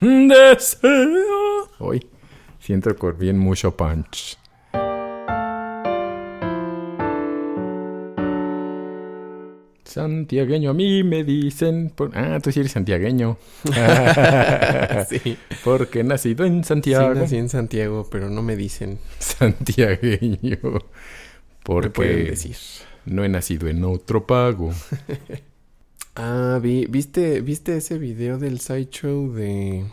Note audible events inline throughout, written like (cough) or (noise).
Deseo. Hoy siento con bien mucho punch. Santiagueño, a mí me dicen. Ah, tú sí eres santiagueño. (laughs) sí. Porque he nacido en Santiago. Sí, nací en Santiago, pero no me dicen. Santiagueño. Porque pueden decir? no he nacido en otro pago. (laughs) ah, vi, ¿viste, ¿viste ese video del sideshow de,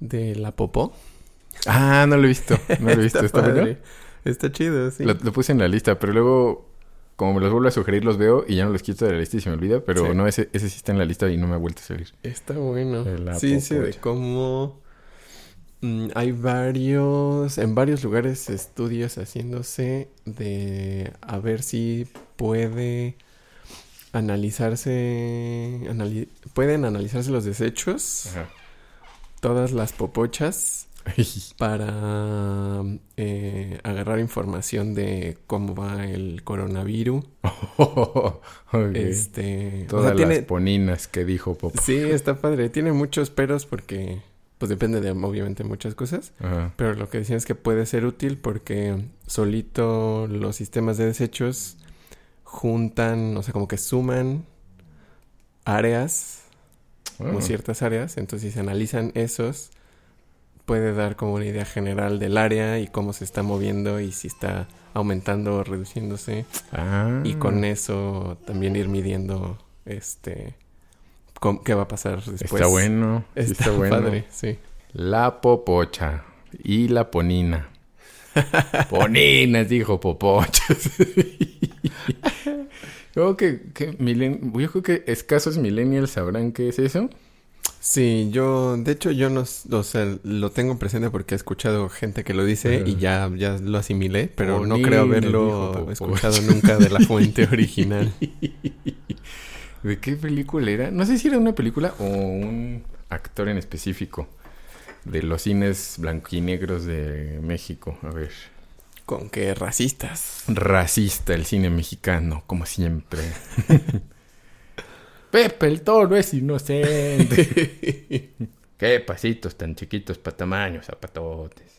de la popó? Ah, no lo he visto. (laughs) No lo he visto. Está, ¿Está, padre. Está chido, sí. Lo, lo puse en la lista, pero luego, como me los vuelvo a sugerir, los veo y ya no los quito de la lista y se me olvida. Pero Sí. no, ese, ese sí está en la lista y no me ha vuelto a salir. Está bueno. La Sí, sí, de cómo mm, hay varios, en varios lugares estudios haciéndose de a ver si puede analizarse, anali- pueden analizarse los desechos, Ajá. todas las popochas, (laughs) para eh, agarrar información de cómo va el coronavirus. (laughs) Este, o Todas sea, tiene, las poninas que dijo Pop. Sí, (laughs) está padre. Tiene muchos peros porque, pues depende de obviamente muchas cosas. Ajá. Pero lo que decían es que puede ser útil porque solito los sistemas de desechos juntan, o sea, como que suman áreas, como Ah. ciertas áreas. Entonces, si se analizan esos, puede dar como una idea general del área y cómo se está moviendo y si está aumentando o reduciéndose. Ah. Y con eso también ir midiendo este qué va a pasar después. Está bueno. está bueno. padre, sí. La popocha y la ponina. Poninas, dijo popochas. Yo creo que, que milen- yo creo que escasos millennials sabrán qué es eso. Sí, yo, de hecho, yo no, s- o sea, lo tengo presente porque he escuchado gente que lo dice y ya, ya lo asimilé, pero no creo haberlo escuchado nunca de la fuente (laughs) original. ¿De qué película era? No sé si era una película o un actor en específico de los cines blanquinegros de México. A ver. Con que racistas. Racista el cine mexicano, como siempre. (laughs) Pepe el toro es inocente. (laughs) Qué pasitos tan chiquitos para tamaños, zapatotes.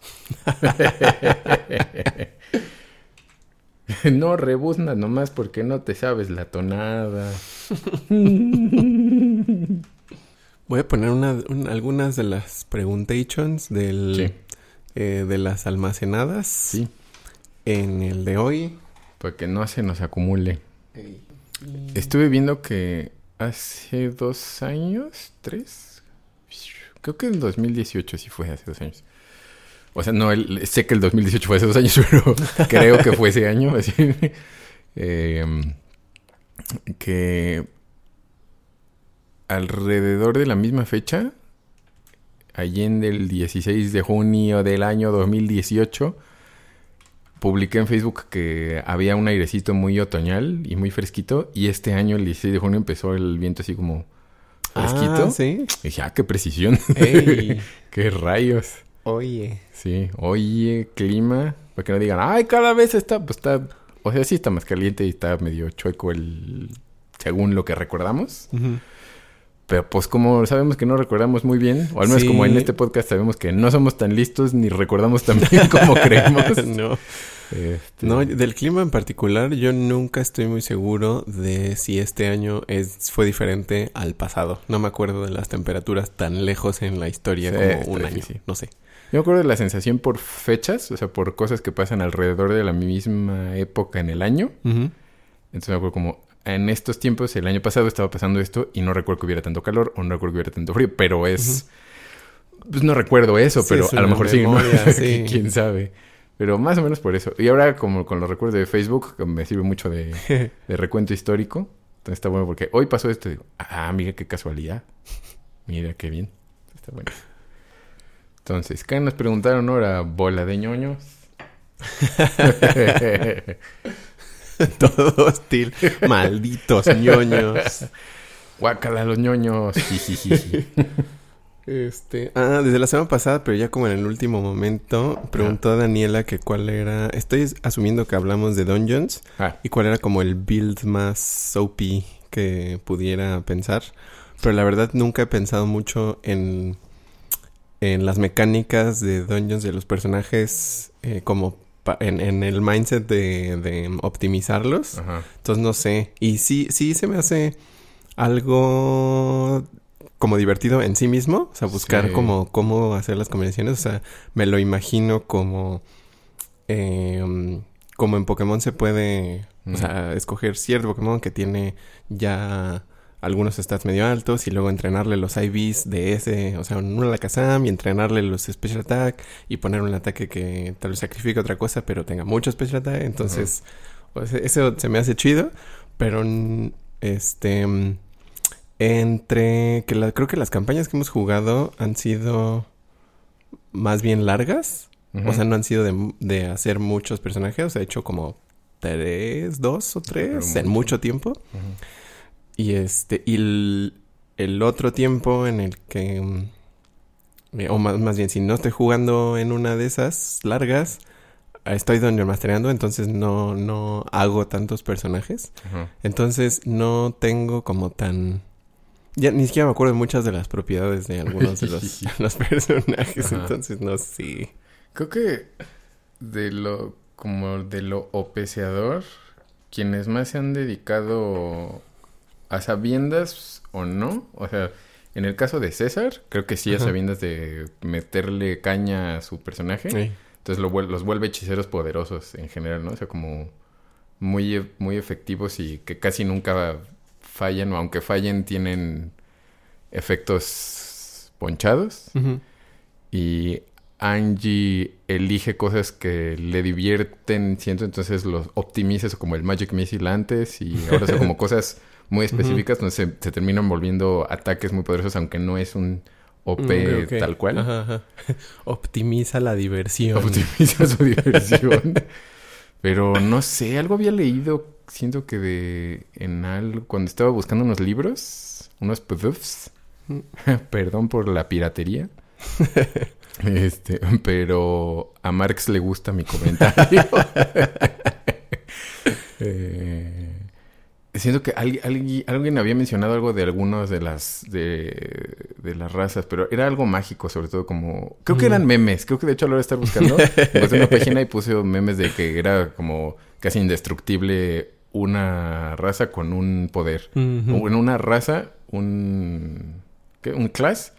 (laughs) no rebuznas nomás porque no te sabes la tonada. Voy a poner una, un- algunas de las preguntations del, Sí. eh, de las almacenadas Sí, en el de hoy. para que no se nos acumule. Estuve viendo que hace dos años, tres, creo que en 2018 sí fue hace dos años. O sea, no, el- sé que el 2018 fue hace dos años, (laughs) pero creo que fue ese año. (laughs) Así, Em, que alrededor de la misma fecha, allende el 16 de junio del año 2018, publiqué en Facebook que había un airecito muy otoñal y muy fresquito. Y este año, el 16 de junio, empezó el viento así como fresquito. Ah, sí. Y dije, ah, qué precisión. Ey, (laughs) qué rayos. oye. Sí, oye, clima. Para que no digan, ay, cada vez está, pues está, o sea, sí está más caliente y está medio chueco el, según lo que recordamos. Pero pues como sabemos que no recordamos muy bien, o al menos Sí. como en este podcast sabemos que no somos tan listos ni recordamos tan bien (laughs) como creemos. (laughs) no. Este, No, del clima en particular, yo nunca estoy muy seguro de si este año es, fue diferente al pasado. No me acuerdo de las temperaturas tan lejos en la historia Sí, como un año. difícil. No sé. Yo me acuerdo de la sensación por fechas, o sea, por cosas que pasan alrededor de la misma época en el año. Entonces me acuerdo como en estos tiempos, el año pasado estaba pasando esto y no recuerdo que hubiera tanto calor o no recuerdo que hubiera tanto frío, pero es... Pues no recuerdo eso, Sí, pero a lo mejor sí, ¿no? memoria, (laughs) sí. quién sabe. Pero más o menos por eso. Y ahora como con los recuerdos de Facebook, que me sirve mucho de, (laughs) de recuento histórico. Entonces está bueno porque hoy pasó esto y digo, ah, mira qué casualidad. Mira qué bien. Está bueno. Entonces, ¿qué nos preguntaron ahora? Bola de ñoños. (laughs) (laughs) Todo hostil. Malditos ñoños. Guácala los ñoños. (laughs) Este, ah, desde la semana pasada, pero ya como en el último momento, preguntó a Daniela que cuál era. Estoy asumiendo que hablamos de Dungeons Ah, y cuál era como el build más soapy que pudiera pensar. Pero la verdad nunca he pensado mucho en en las mecánicas de dungeons de los personajes eh, como en, el mindset de, optimizarlos. Entonces no sé. Y sí, sí se me hace algo como divertido en sí mismo. O sea, buscar como cómo hacer las combinaciones. O sea, me lo imagino como. Em, como en Pokémon se puede. O sea, escoger cierto Pokémon que tiene ya algunos stats medio altos y luego entrenarle los IVs de ese, o sea, uno la Kazam y entrenarle los Special Attack y poner un ataque que tal vez sacrifique otra cosa pero tenga mucho Special Attack. Entonces, pues, eso se me hace chido, pero este entre que creo que las campañas que hemos jugado han sido más bien largas. O sea, no han sido de, hacer muchos personajes. O sea, he hecho como tres, dos o tres en mucho tiempo. Y este, y el, otro tiempo en el que, mm, o más, bien, si no estoy jugando en una de esas largas, estoy donde mastereando, entonces no, no hago tantos personajes. Entonces no tengo como tan... Ya ni siquiera me acuerdo de muchas de las propiedades de algunos de los, (laughs) personajes, entonces no sé. Creo que de lo, como de lo opeciador, quienes más se han dedicado a sabiendas o no, o sea, en el caso de César, creo que sí a sabiendas de meterle caña a su personaje. Entonces los vuelve hechiceros poderosos en general, ¿no? O sea, como muy, e, muy efectivos y que casi nunca fallan, o aunque fallen, tienen efectos ponchados. Y Angie elige cosas que le divierten, siento, entonces los optimiza como el Magic Missile antes y ahora son como (laughs) cosas muy específicas donde se, terminan volviendo ataques muy poderosos, aunque no es un OP mm, tal cual. (laughs) Optimiza la diversión. Optimiza su (laughs) diversión. Pero no sé, algo había leído, siento que de en algo, cuando estaba buscando unos libros, unos PDFs, mm. (laughs) perdón por la piratería. este, pero a Marx le gusta mi comentario. eh, Siento que alguien, alguien, había mencionado algo de algunas de las de, las razas, pero era algo mágico, sobre todo como... Creo que eran memes, creo que de hecho a la hora de estar buscando, (laughs) encontré una página y puse memes de que era como casi indestructible una raza con un poder. O en una raza, un... ¿qué? Un class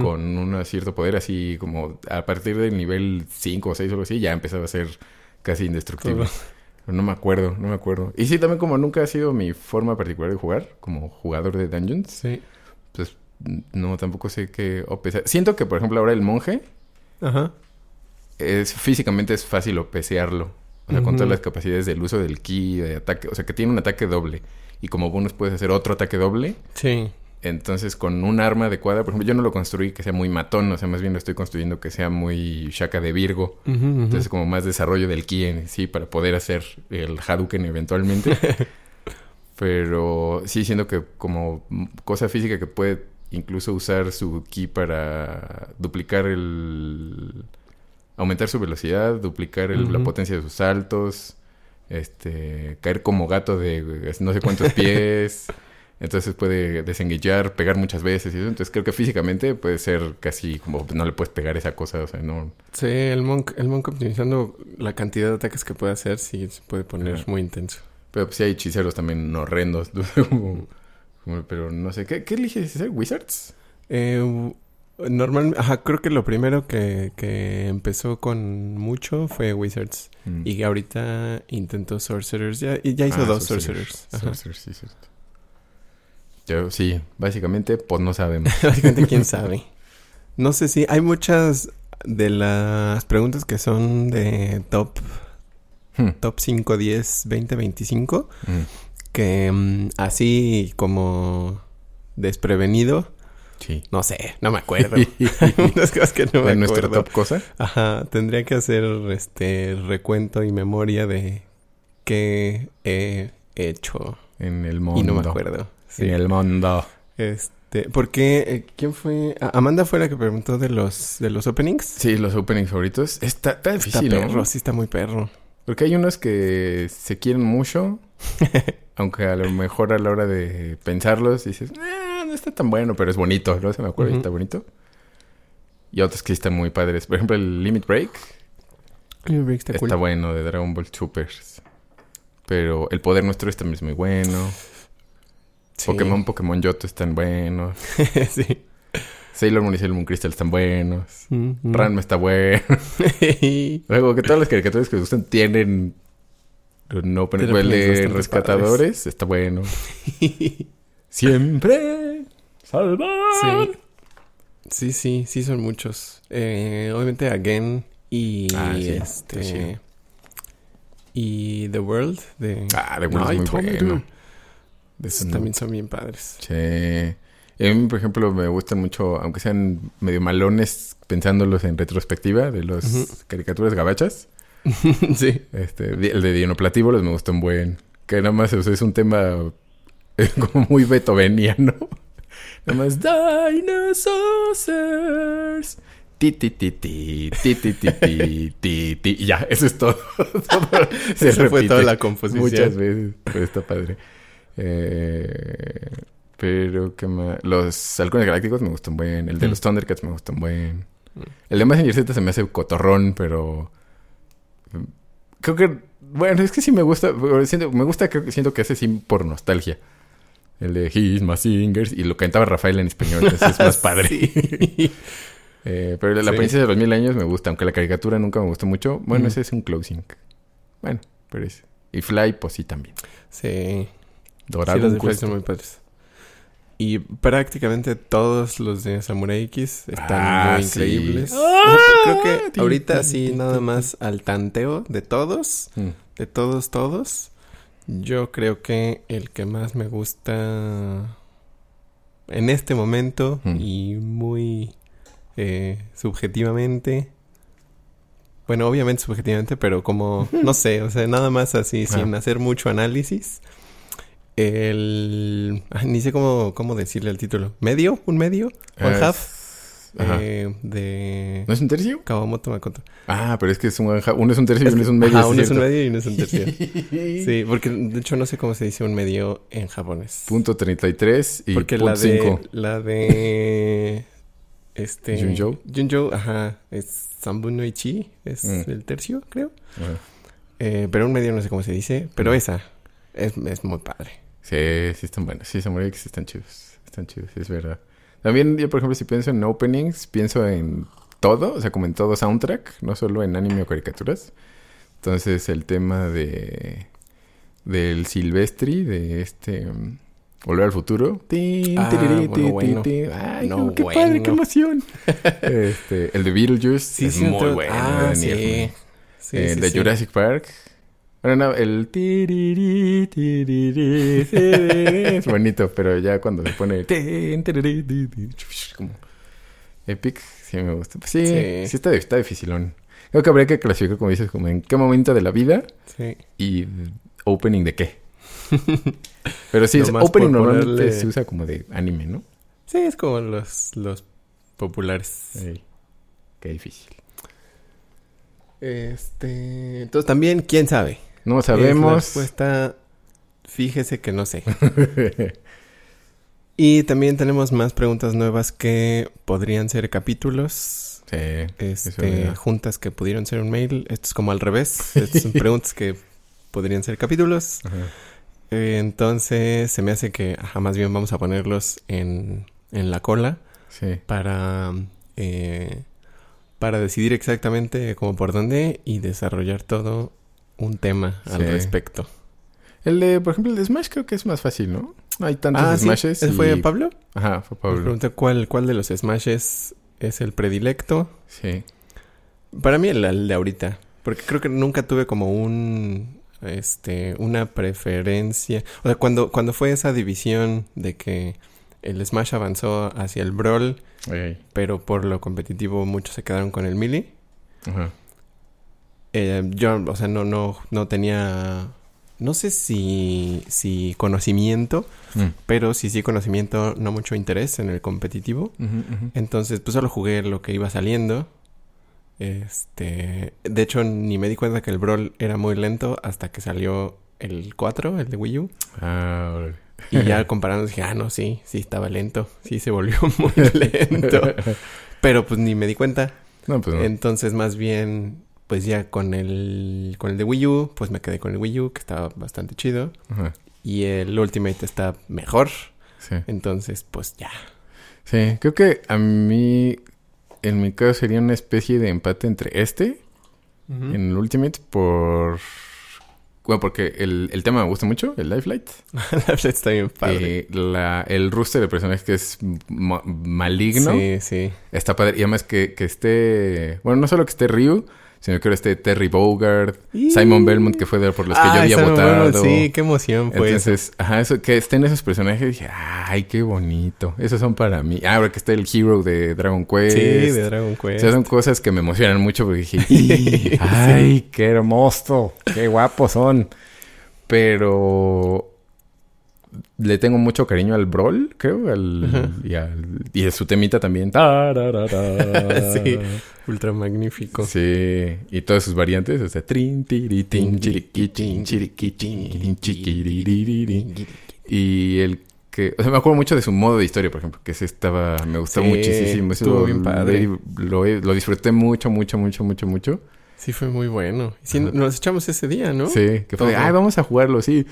con un cierto poder, así como a partir del nivel 5 o 6 o algo así, ya empezaba a ser casi indestructible. No me acuerdo, no me acuerdo. Y sí, también como nunca ha sido mi forma particular de jugar, como jugador de Dungeons. Sí. Pues no, tampoco sé qué OPC. Siento que, por ejemplo, ahora el monje. Ajá. Es, físicamente es fácil OPCearlo. O sea, con todas las capacidades del uso del ki, de ataque. O sea, que tiene un ataque doble. Y como bonus puedes hacer otro ataque doble. Sí. Entonces, con un arma adecuada, por ejemplo, yo no lo construí que sea muy matón, o sea, más bien lo estoy construyendo que sea muy Shaka de Virgo. Entonces, como más desarrollo del ki en sí para poder hacer el Hadouken eventualmente. (laughs) Pero sí, siendo que como cosa física que puede incluso usar su ki para duplicar el. aumentar su velocidad, duplicar la potencia de sus saltos, este. caer como gato de no sé cuántos (laughs) pies. Entonces puede desenguillar, pegar muchas veces y eso. Entonces creo que físicamente puede ser casi como no le puedes pegar esa cosa, o sea, no... Sí, el Monk, el Monk optimizando la cantidad de ataques que puede hacer sí se puede poner muy intenso. Pero pues sí hay hechiceros también horrendos. (laughs) pero no sé, ¿qué, qué eliges hacer? ¿Wizards? Eh, normalmente, ajá, creo que lo primero que, que empezó con mucho fue Wizards. Mm. Y ahorita intentó Sorcerers. Ya, ya hizo ah, dos Sorcerers. Sorcerers, sí, sí sí, básicamente, pues no sabemos. (laughs) básicamente, quién sabe. No sé si hay muchas de las preguntas que son de top hmm. top 5, 10, 20, 25 que mm, así como desprevenido Sí. No sé, no me acuerdo. (laughs) Unas cosas que no me nuestra top cosa? Ajá, tendría que hacer este recuento y memoria de qué he hecho en el mundo. Y no me acuerdo. En el mundo. Este, porque eh, quién fue? Amanda fue la que preguntó de los de los openings. Sí, los openings favoritos. Está, está difícil, está perro, sí está muy perro. Porque hay unos que se quieren mucho, (laughs) aunque a lo mejor a la hora de pensarlos dices, ah, no está tan bueno, pero es bonito, ¿no? Se me acuerda, está bonito. Y otros que están muy padres. Por ejemplo, el Limit Break. Limit Break está, está bueno, de Dragon Ball Supers. Pero el poder nuestro es también es muy bueno. Pokémon, Pokémon Yoto están buenos. (laughs) sí. Sailor Moon y Sailor Moon Crystal están buenos. Mm, Ranma está bueno. (laughs) Luego, que todas las caricaturas que les gustan tienen no el de rescatadores. Está bueno. (laughs) Siempre salvar. Sí. sí, sí, son muchos. Eh, obviamente Again y ah, este y The World de Ah, The World es muy bueno. También son bien padres. Sí. A mí, por ejemplo, me gustan mucho, aunque sean medio malones pensándolos en retrospectiva, de los caricaturas gabachas. (laughs) sí. Este, el de Dinoplatívolos me gustó un buen. Que nada más es un tema (laughs) como muy beethoveniano. (laughs) Nada más Dinosaurs. Ti, ti, ti, ti, ti, ti, ti, ti, ti, Y ya, eso es todo. Se fue toda la composición. Muchas veces, pero está padre. Eh, pero que más... Los halcones galácticos me gustan buen. El de los Thundercats me gustan buen. El de Messenger Z se me hace cotorrón, pero... Creo que... Bueno, es que sí me gusta. me gusta, creo, siento que hace sí por nostalgia. El de He's My Singers. Y lo cantaba Rafael en español. Entonces es más (laughs) padre. (laughs) eh, pero la princesa de los mil años me gusta. Aunque la caricatura nunca me gustó mucho. Bueno, ese es un closing. Bueno, pero es... Y Fly, pues sí también. Sí. Dorado. Sí, los de muy padres. Y prácticamente todos los de Samurai X están ah, muy increíbles. ¡Ah! (laughs) Creo que ahorita sí, nada más al tanteo de todos, mm. de todos, todos. Yo creo que el que más me gusta en este momento mm. y muy eh, subjetivamente. Bueno, obviamente subjetivamente, pero como, (laughs) no sé, o sea, nada más así, sin hacer mucho análisis el... ni sé cómo, cómo decirle el título. ¿Medio? ¿Un medio? ¿One half? Eh, de... ¿No es un tercio? Kawamoto Makoto. Ah, pero es que es un uno es un tercio y uno es un medio. Ah, uno es un medio y uno es un tercio. (laughs) sí, porque de hecho no sé cómo se dice un medio en japonés. Punto 33 y porque punto la de, la (laughs) de... Este... Junjo. Junjo, ajá. Es Sambun no Ichi. Es mm. el tercio, creo. Eh, pero un medio no sé cómo se dice. Pero mm. esa es, es muy padre. Sí, sí están buenos. Sí, Samurai X están chidos. Están chidos, es verdad. También yo, por ejemplo, si pienso en openings, pienso en todo, o sea, como en todo soundtrack, no solo en anime o caricaturas. Entonces, el tema de del Silvestri, de este um, Volver al futuro. ah, bueno, Ay, no, qué padre, qué emoción. (laughs) este, el de Beetlejuice es muy bueno. Ah, sí. sí. el de Jurassic Park bueno, el es bonito, pero ya cuando se pone como epic, sí me gusta. sí, sí, está, está dificilón. Creo que habría que clasificar, como dices, como en qué momento de la vida sí. y opening de qué. (laughs) pero sí, opening normalmente se usa como de anime, ¿no? Sí, es como los, los populares. Qué difícil. Este, entonces también, ¿quién sabe? No sabemos. la respuesta, fíjese que no sé. (laughs) y también tenemos más preguntas nuevas que podrían ser capítulos. Sí. Este, juntas que pudieron ser un mail. Esto es como al revés. (laughs) Estas son preguntas que podrían ser capítulos. Eh, entonces se me hace que ajá, más bien vamos a ponerlos en, en la cola. Sí. Para... Eh, para decidir exactamente cómo por dónde y desarrollar todo un tema al respecto. El de, por ejemplo, el de Smash creo que es más fácil, ¿no? Hay tantos ah, Smashes. ¿Sí? ¿Fue Pablo? Ajá, fue Pablo. Me pregunta cuál, cuál de los Smashes es el predilecto. Sí. Para mí el, de ahorita. Porque creo que nunca tuve como un este una preferencia. O sea, cuando, cuando fue esa división de que el Smash avanzó hacia el Brawl, pero por lo competitivo muchos se quedaron con el Melee. Ajá. Eh, yo, o sea, no, no, no tenía, no sé si, si conocimiento, mm. pero sí, sí conocimiento, no mucho interés en el competitivo. Entonces, pues solo jugué lo que iba saliendo. Este, de hecho, ni me di cuenta que el Brawl era muy lento hasta que salió el 4, el de Wii U. Ah, y ya (laughs) comparando dije, ah, no, sí, sí estaba lento. Sí se volvió (laughs) muy lento. (laughs) Pero pues ni me di cuenta. No, pues no. Entonces, más bien, pues ya con el, con el de Wii U, pues me quedé con el Wii U, que estaba bastante chido. Ajá. Y el Ultimate está mejor. Sí. Entonces, pues ya. Sí, creo que a mí, en mi caso, sería una especie de empate entre este, en el Ultimate, por... Bueno, porque el, el tema me gusta mucho, el Life Light. (laughs) Life está bien padre. Eh, la, el roster de personajes que es ma- maligno. Sí, sí. Está padre. Y además que, que esté... Bueno, no solo que esté Ryu, sino que ahora esté Terry Bogard, Y- Simon Belmont, que fue de por los que yo había muy votado. bueno, Sí, qué emoción fue eso. Entonces, ajá, eso, que estén esos personajes, dije, ay, qué bonito. Esos son para mí. Ah, ahora que está el hero de Dragon Quest. Sí, de Dragon O Quest. sea, son cosas que me emocionan mucho porque dije, (laughs) "Y, ay, qué hermoso, qué guapos son. Pero le tengo mucho cariño al Brawl, creo, al, y, al, y a su temita también. (laughs) Sí. (laughs) Ultra magnífico. Sí, y todas sus variantes, o sea, trin, tiri, tin, chiriqui, tin, chiriqui, chiquiririririn. Y el que, o sea, me acuerdo mucho de su modo de historia, por ejemplo, que ese estaba, me gustó Sí, muchísimo. Estuvo bien padre. Lo, lo disfruté mucho, mucho, mucho, mucho, mucho. Sí, fue muy bueno. Sí, Ajá. nos echamos ese día, ¿no? Sí, que fue, ay, vamos a jugarlo, sí.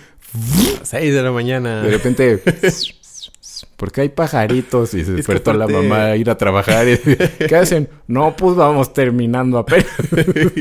Seis de la mañana. De repente, porque hay pajaritos y se despertó la mamá a ir a trabajar. Y, (laughs) ¿Qué hacen? No, pues vamos terminando apenas.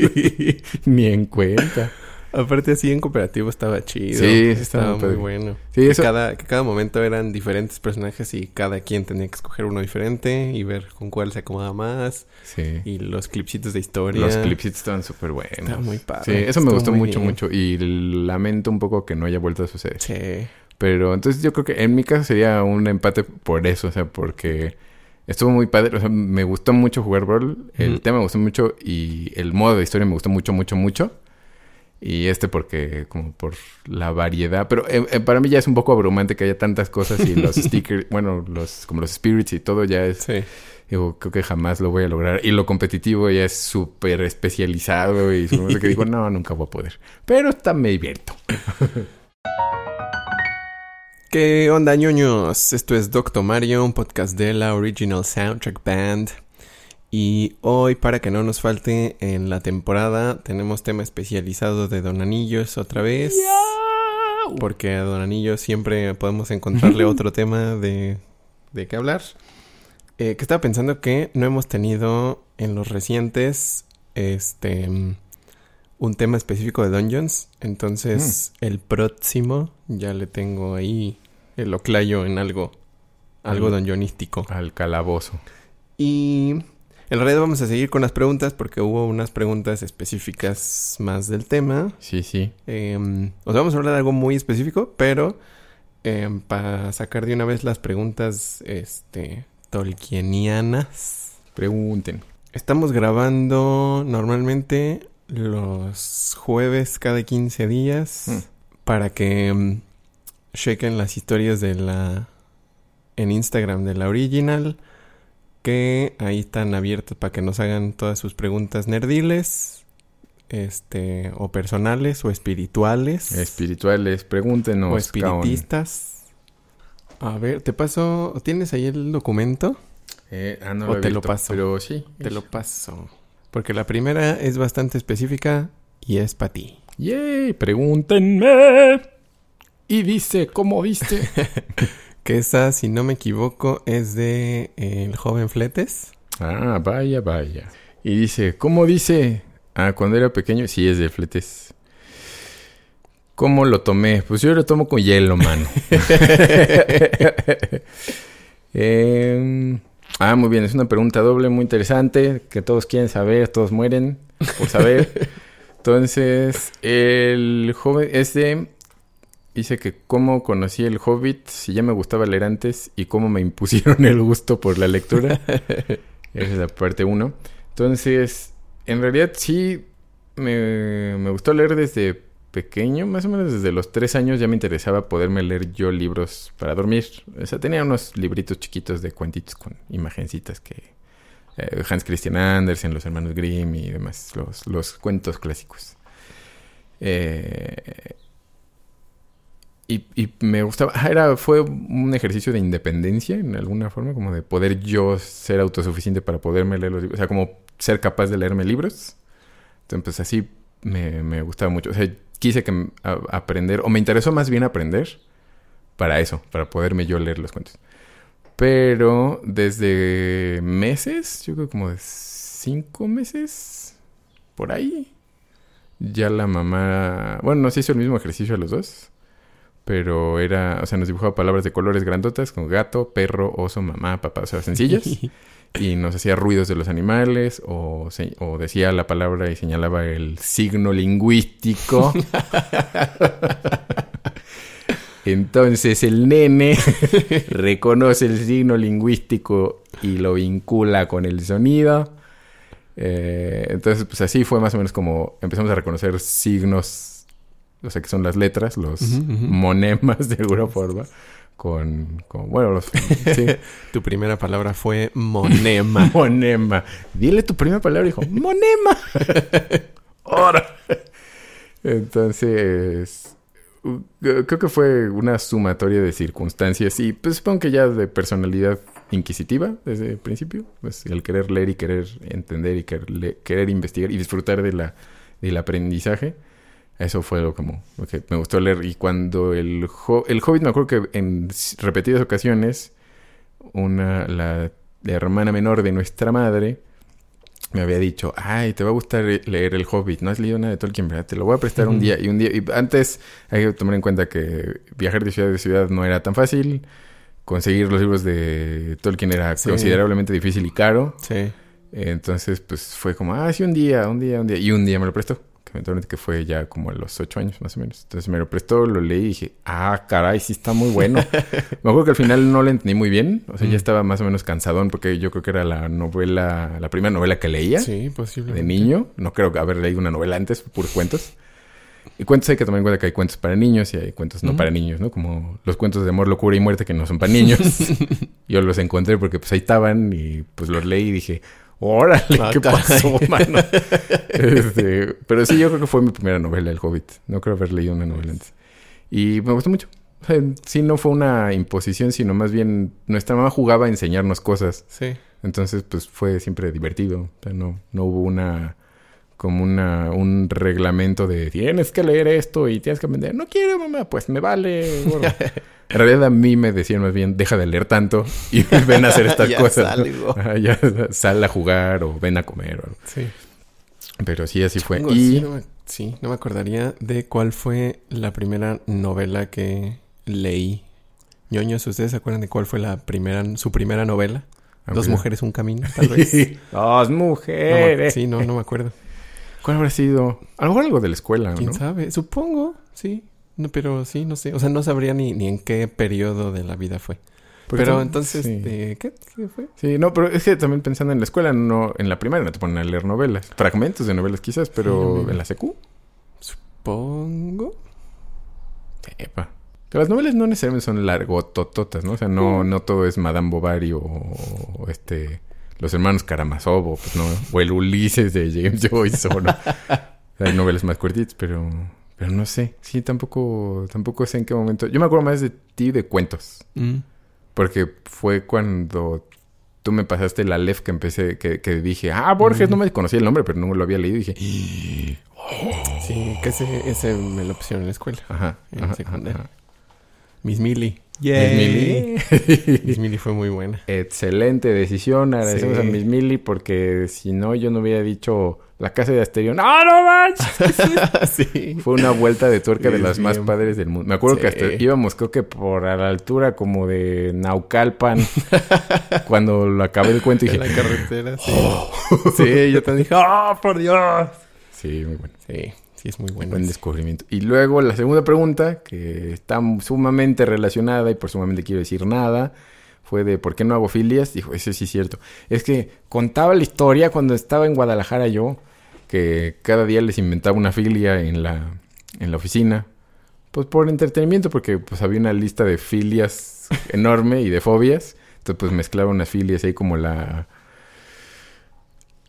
(laughs) Ni en cuenta. Aparte, así en cooperativo estaba chido. Sí, sí, estaba estaba muy bueno. Sí, que, eso- cada, que cada momento eran diferentes personajes y cada quien tenía que escoger uno diferente y ver con cuál se acomoda más. Sí. Y los clipsitos de historia. Los clipsitos estaban súper buenos. Estaba muy padre. Sí, eso me gustó mucho, bien. mucho. Y lamento un poco que no haya vuelto a suceder. Sí. Pero entonces yo creo que en mi caso sería un empate por eso. O sea, porque estuvo muy padre. O sea, me gustó mucho jugar Brawl. El tema me gustó mucho. Y el modo de historia me gustó mucho, mucho, mucho. Y este porque como por la variedad. Pero eh, eh, para mí ya es un poco abrumante que haya tantas cosas y los (laughs) stickers, bueno, los como los spirits y todo ya es... Sí. Digo, creo que jamás lo voy a lograr. Y lo competitivo ya es súper especializado y supongo que digo, no, nunca voy a poder. Pero está me divierto. (laughs) ¿Qué onda, ñoños? Esto es Doctor Mario, un podcast de la Original Soundtrack Band. Y hoy, para que no nos falte en la temporada, tenemos tema especializado de Don Anillos otra vez. Porque a Don Anillos siempre podemos encontrarle (laughs) otro tema de, de qué hablar. Eh, que estaba pensando que no hemos tenido en los recientes este mm, un tema específico de Dungeons. Entonces, el próximo ya le tengo ahí el oclayo en algo, algo Algo. dungeonístico. Al calabozo. Y en realidad vamos a seguir con las preguntas porque hubo unas preguntas específicas más del tema. Sí, sí. Eh, os vamos a hablar de algo muy específico, pero eh, para sacar de una vez las preguntas este, tolkienianas. Pregunten. Estamos grabando normalmente los jueves cada 15 días Mm. para que mm, chequen las historias de la en Instagram de la original que ahí están abiertas para que nos hagan todas sus preguntas nerdiles este o personales o espirituales Espirituales, pregúntenos. o espiritistas. A ver, te paso, ¿tienes ahí el documento? Eh, ah, no O lo te lo paso. Pero sí. Te lo paso. Porque la primera es bastante específica y es para ti. Yay, pregúntenme. Y dice, ¿cómo viste? (laughs) Que esa, si no me equivoco, es de eh, El joven Fletes. ah, vaya, vaya. Y dice, ¿cómo dice? Ah, cuando era pequeño, sí, es de fletes. ¿Cómo lo tomé? Pues yo lo tomo con hielo, mano. (laughs) Em, ah, muy bien, es una pregunta doble muy interesante que todos quieren saber, todos mueren por saber. (laughs) Entonces, el joven este dice que cómo conocí el Hobbit, si ya me gustaba leer antes y cómo me impusieron (laughs) el gusto por la lectura. (laughs) Esa es la parte uno. Entonces, en realidad sí me, me gustó leer desde pequeño, más o menos desde los tres años ya me interesaba poderme leer yo libros para dormir. O sea, tenía unos libritos chiquitos de cuentitos con imagencitas que... eh, Hans Christian Andersen, los hermanos Grimm y demás, los, los cuentos clásicos. Eh, y, me gustaba, era, fue un ejercicio de independencia en alguna forma, como de poder yo ser autosuficiente para poderme leer los libros, o sea, como ser capaz de leerme libros. Entonces, pues así me, me gustaba mucho. O sea, quise que, aprender, o me interesó más bien aprender para eso, para poderme yo leer los cuentos. Pero desde meses, yo creo como de cinco meses, por ahí, ya la mamá, bueno, nos hizo el mismo ejercicio a los dos, pero era, o sea, nos dibujaba palabras de colores grandotas como gato, perro, oso, mamá, papá, o sea, sencillas. (laughs) y nos hacía ruidos de los animales o, o decía la palabra y señalaba el signo lingüístico. (laughs) Entonces el nene (laughs) reconoce el signo lingüístico y lo vincula con el sonido. Eh, entonces, pues así fue más o menos como empezamos a reconocer signos, o sea, que son las letras, los monemas de alguna forma con, bueno, los, sí. (laughs) tu primera palabra fue monema. (laughs) monema. Dile tu primera palabra, dijo, monema. (laughs) Ahora. Entonces, creo que fue una sumatoria de circunstancias y pues supongo que ya de personalidad inquisitiva desde el principio, pues el querer leer y querer entender y querer, querer investigar y disfrutar de la, del aprendizaje eso fue lo, como, que me gustó leer. Y cuando el, el Hobbit, me acuerdo que en repetidas ocasiones, una, la, hermana menor de nuestra madre me había dicho, ay, te va a gustar leer el Hobbit, no has leído nada de Tolkien, ¿verdad? Te lo voy a prestar un día. Y un día, y antes hay que tomar en cuenta que viajar de ciudad a ciudad no era tan fácil. Conseguir los libros de Tolkien era considerablemente difícil y caro. Sí. Entonces, pues fue como, ah, sí, un día, un día, un día. Y un día me lo prestó eventualmente que fue ya como a los ocho años más o menos. Entonces me lo prestó, lo leí y dije, ah, caray, sí está muy bueno. (laughs) me acuerdo que al final no lo entendí muy bien, o sea, ya estaba más o menos cansadón porque yo creo que era la novela, la primera novela que leía. Sí, De niño, no creo haber leído una novela antes, puros cuentos. Y cuentos hay que tomar en cuenta que hay cuentos para niños y hay cuentos no para niños, ¿no? Como los cuentos de amor, locura y muerte que no son para niños. (laughs) yo los encontré porque pues ahí estaban y pues los leí y dije, órale, ah, ¿qué pasó, (laughs) mano? Este, pero sí, yo creo que fue mi primera novela, El Hobbit. No creo haber leído una novela antes. Y me gustó mucho. sí, no fue una imposición, sino más bien nuestra mamá jugaba a enseñarnos cosas. Sí. Entonces, pues fue siempre divertido. O sea, no, no hubo una como una, un reglamento de tienes que leer esto y tienes que aprender. No quiero, mamá, pues me vale. (laughs) en realidad a mí me decían más bien, deja de leer tanto y (laughs) ven a hacer (laughs) estas cosas. ya sal a jugar o ven a comer. Sí. Pero sí, así fue. y... Sí no, me, acordaría de cuál fue la primera novela que leí. ñoños, ¿ustedes se acuerdan de cuál fue la primera, su primera novela? Dos mujeres, un camino, tal vez. Dos mujeres. sí, no, no me acuerdo. ¿Cuál habrá sido? A lo mejor algo de la escuela, ¿Quién sabe? Supongo, sí. No, pero sí, no sé. O sea, no sabría ni, ni en qué periodo de la vida fue. pero entonces, ¿qué, ¿qué, fue? Sí, no, pero es que también pensando en la escuela, no, en la primaria no te ponen a leer novelas. Fragmentos de novelas quizás, pero en la secu. Supongo. Epa. Pero las novelas no necesariamente son largotototas, ¿no? O sea, no, no todo es Madame Bovary o este los hermanos Karamazov, pues no, o el Ulises de James (laughs) Joyce, o no. Hay novelas más cortitas, pero, pero no sé. Sí, tampoco, tampoco sé en qué momento. Yo me acuerdo más de ti de cuentos. Mm. Porque fue cuando tú me pasaste la Lef que empecé, que, dije, ah, Borges, no me conocía el nombre, pero no lo había leído. Y dije, (gasps) sí, que ese, ese me lo pusieron en la escuela. Ajá. En secundaria. Miss Millie. (laughs) Miss Millie. fue muy buena. Excelente decisión. Agradecemos a Miss Millie porque si no, yo no hubiera dicho la casa de Asterión. ¡Ah, no manches! (laughs) (laughs) sí. Fue una vuelta de tuerca de las más padres del mundo. Me acuerdo que hasta íbamos, creo que por a la altura como de Naucalpan. cuando lo acabé el cuento y dije... En la carretera, sí. sí, yo te dije, ¡oh, por Dios! Sí, muy bueno. Sí. Sí, es muy bueno. Buen descubrimiento. Y luego la segunda pregunta, que está sumamente relacionada y por sumamente quiero decir nada, fue de ¿por qué no hago filias? Dijo, eso sí es cierto. Es que contaba la historia cuando estaba en Guadalajara yo, que cada día les inventaba una filia en la, en la oficina. Pues por entretenimiento, porque pues había una lista de filias enorme y de fobias. Entonces pues mezclaba unas filias ahí como la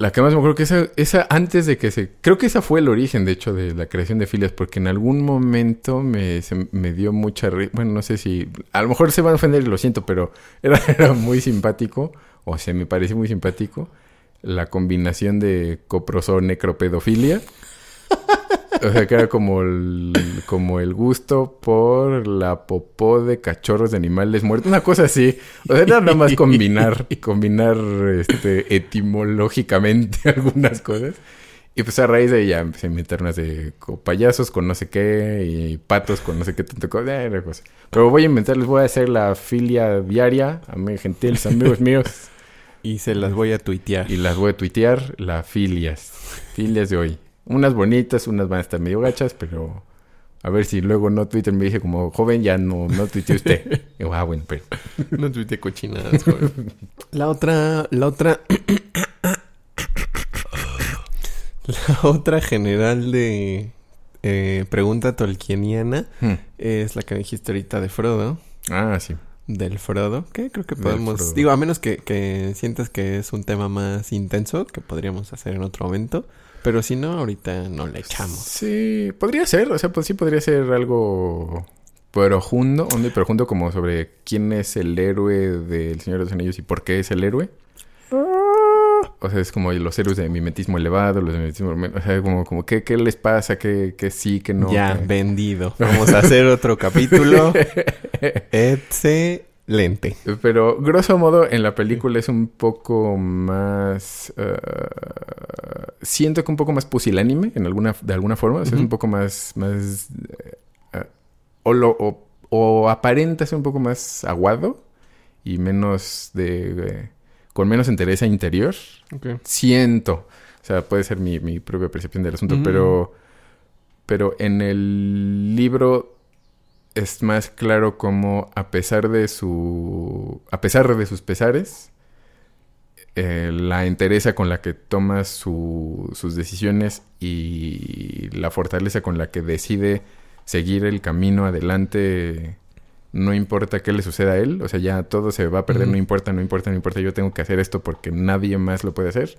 La que más me acuerdo que esa, esa antes de que se... Creo que esa fue el origen, de hecho, de la creación de filias, porque en algún momento me, me dio mucha... Bueno, no sé si... A lo mejor se van a ofender, lo siento, pero (laughs) era, era muy simpático, o se me pareció muy simpático, la combinación de coproso-necropedofilia. (laughs) O sea, que era como el, como el gusto por la popó de cachorros de animales muertos. Una cosa así. O sea, era nada más combinar, (laughs) combinar este, etimológicamente (laughs) algunas cosas. Y pues a raíz de ella empecé a meter unas de payasos con no sé qué y patos con no sé qué tanto cosa. Pero voy a inventar, les voy a hacer la filia diaria a mis gentiles amigos míos. Y se las voy a tuitear. Y las voy a tuitear, las filias. Filias de hoy. Unas bonitas, unas van a estar medio gachas, pero a ver si luego no Twitter me dije como joven, ya no, no tuiteé usted. (laughs) Y ah, bueno, pero. no tuiteé cochinadas, joven. (laughs) La otra, la otra. (coughs) la otra general de eh, pregunta tolkieniana hmm. es la que dijiste ahorita de Frodo. Ah, sí. Del Frodo, que creo que podemos. Digo, a menos que, que sientas que es un tema más intenso, que podríamos hacer en otro momento. Pero si no, ahorita no le echamos. Sí, podría ser, o sea, pues sí podría ser algo profundo, profundo como sobre quién es el héroe del Señor de los Anillos y por qué es el héroe. O sea, es como los héroes de mimetismo elevado, los de mimetismo... O sea, como, como ¿qué, qué les pasa, qué, qué sí, qué no. Ya, vendido. Vamos a hacer otro capítulo. (laughs) Etse lente. Pero, grosso modo, en la película es un poco más... Eh, siento que un poco más pusilánime, en alguna, de alguna forma. O sea, es un poco más... más eh, o, lo, o, aparenta ser un poco más aguado y menos de... con menos interés interior. Siento. O sea, puede ser mi, mi propia percepción del asunto, pero... Pero en el libro es más claro como a pesar de su a pesar de sus pesares eh, la entereza con la que toma sus decisiones y la fortaleza con la que decide seguir el camino adelante no importa qué le suceda a él, o sea, ya todo se va a perder, no importa, no importa, no importa, yo tengo que hacer esto porque nadie más lo puede hacer.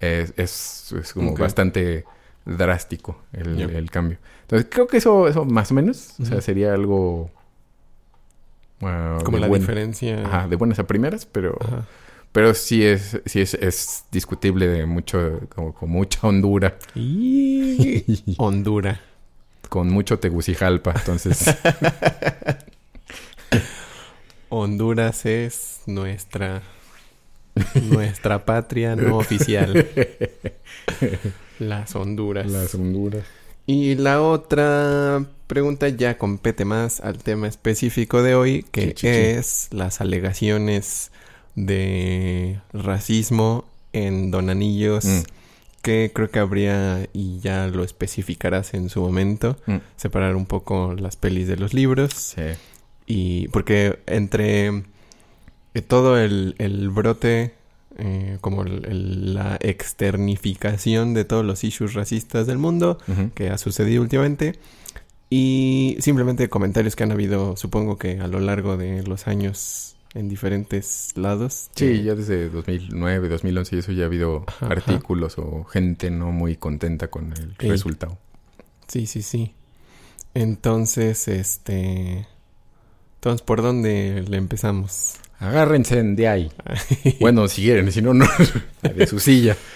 es, es, como bastante drástico el, cambio. Entonces, creo que eso, eso más o menos, o sea, sería algo... Como la diferencia... Ajá, de buenas a primeras, pero... Pero sí es, sí es, es discutible de mucho, como con mucha hondura. (laughs) hondura. Con mucho Tegucigalpa, entonces... (laughs) Honduras es nuestra nuestra patria no oficial. (laughs) Las Honduras. Las Honduras. Y la otra pregunta ya compete más al tema específico de hoy, que es las alegaciones de racismo en Don Anillos, mm. que creo que habría, y ya lo especificarás en su momento, mm. separar un poco las pelis de los libros. Sí. Y porque entre eh, todo el, el brote eh, como la externificación de todos los issues racistas del mundo que ha sucedido últimamente. Y simplemente comentarios que han habido, supongo que a lo largo de los años en diferentes lados. Sí, ya desde 2009, 2011 y eso ya ha habido artículos o gente no muy contenta con el resultado. Sí, sí, sí. Entonces, este... Entonces, ¿por dónde le empezamos? Agárrense de ahí. (laughs) bueno, si quieren, si no, no. (laughs) De su silla. (laughs)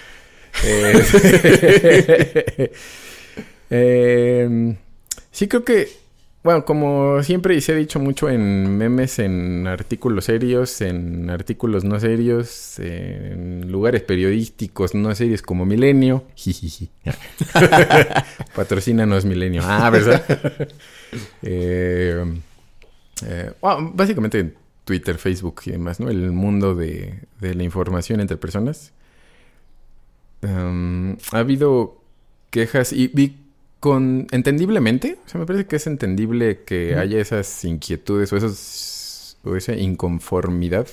Eh, em, sí, creo que, bueno, como siempre y se ha dicho mucho en memes, en artículos serios, en artículos no serios, en lugares periodísticos no serios como Milenio. es Milenio. Ah, ¿verdad? eh, eh, bueno, básicamente Twitter, Facebook y demás, ¿no? El mundo de, la información entre personas. ha habido quejas y vi con entendiblemente, o sea, me parece que es entendible que haya esas inquietudes o esos o esa inconformidad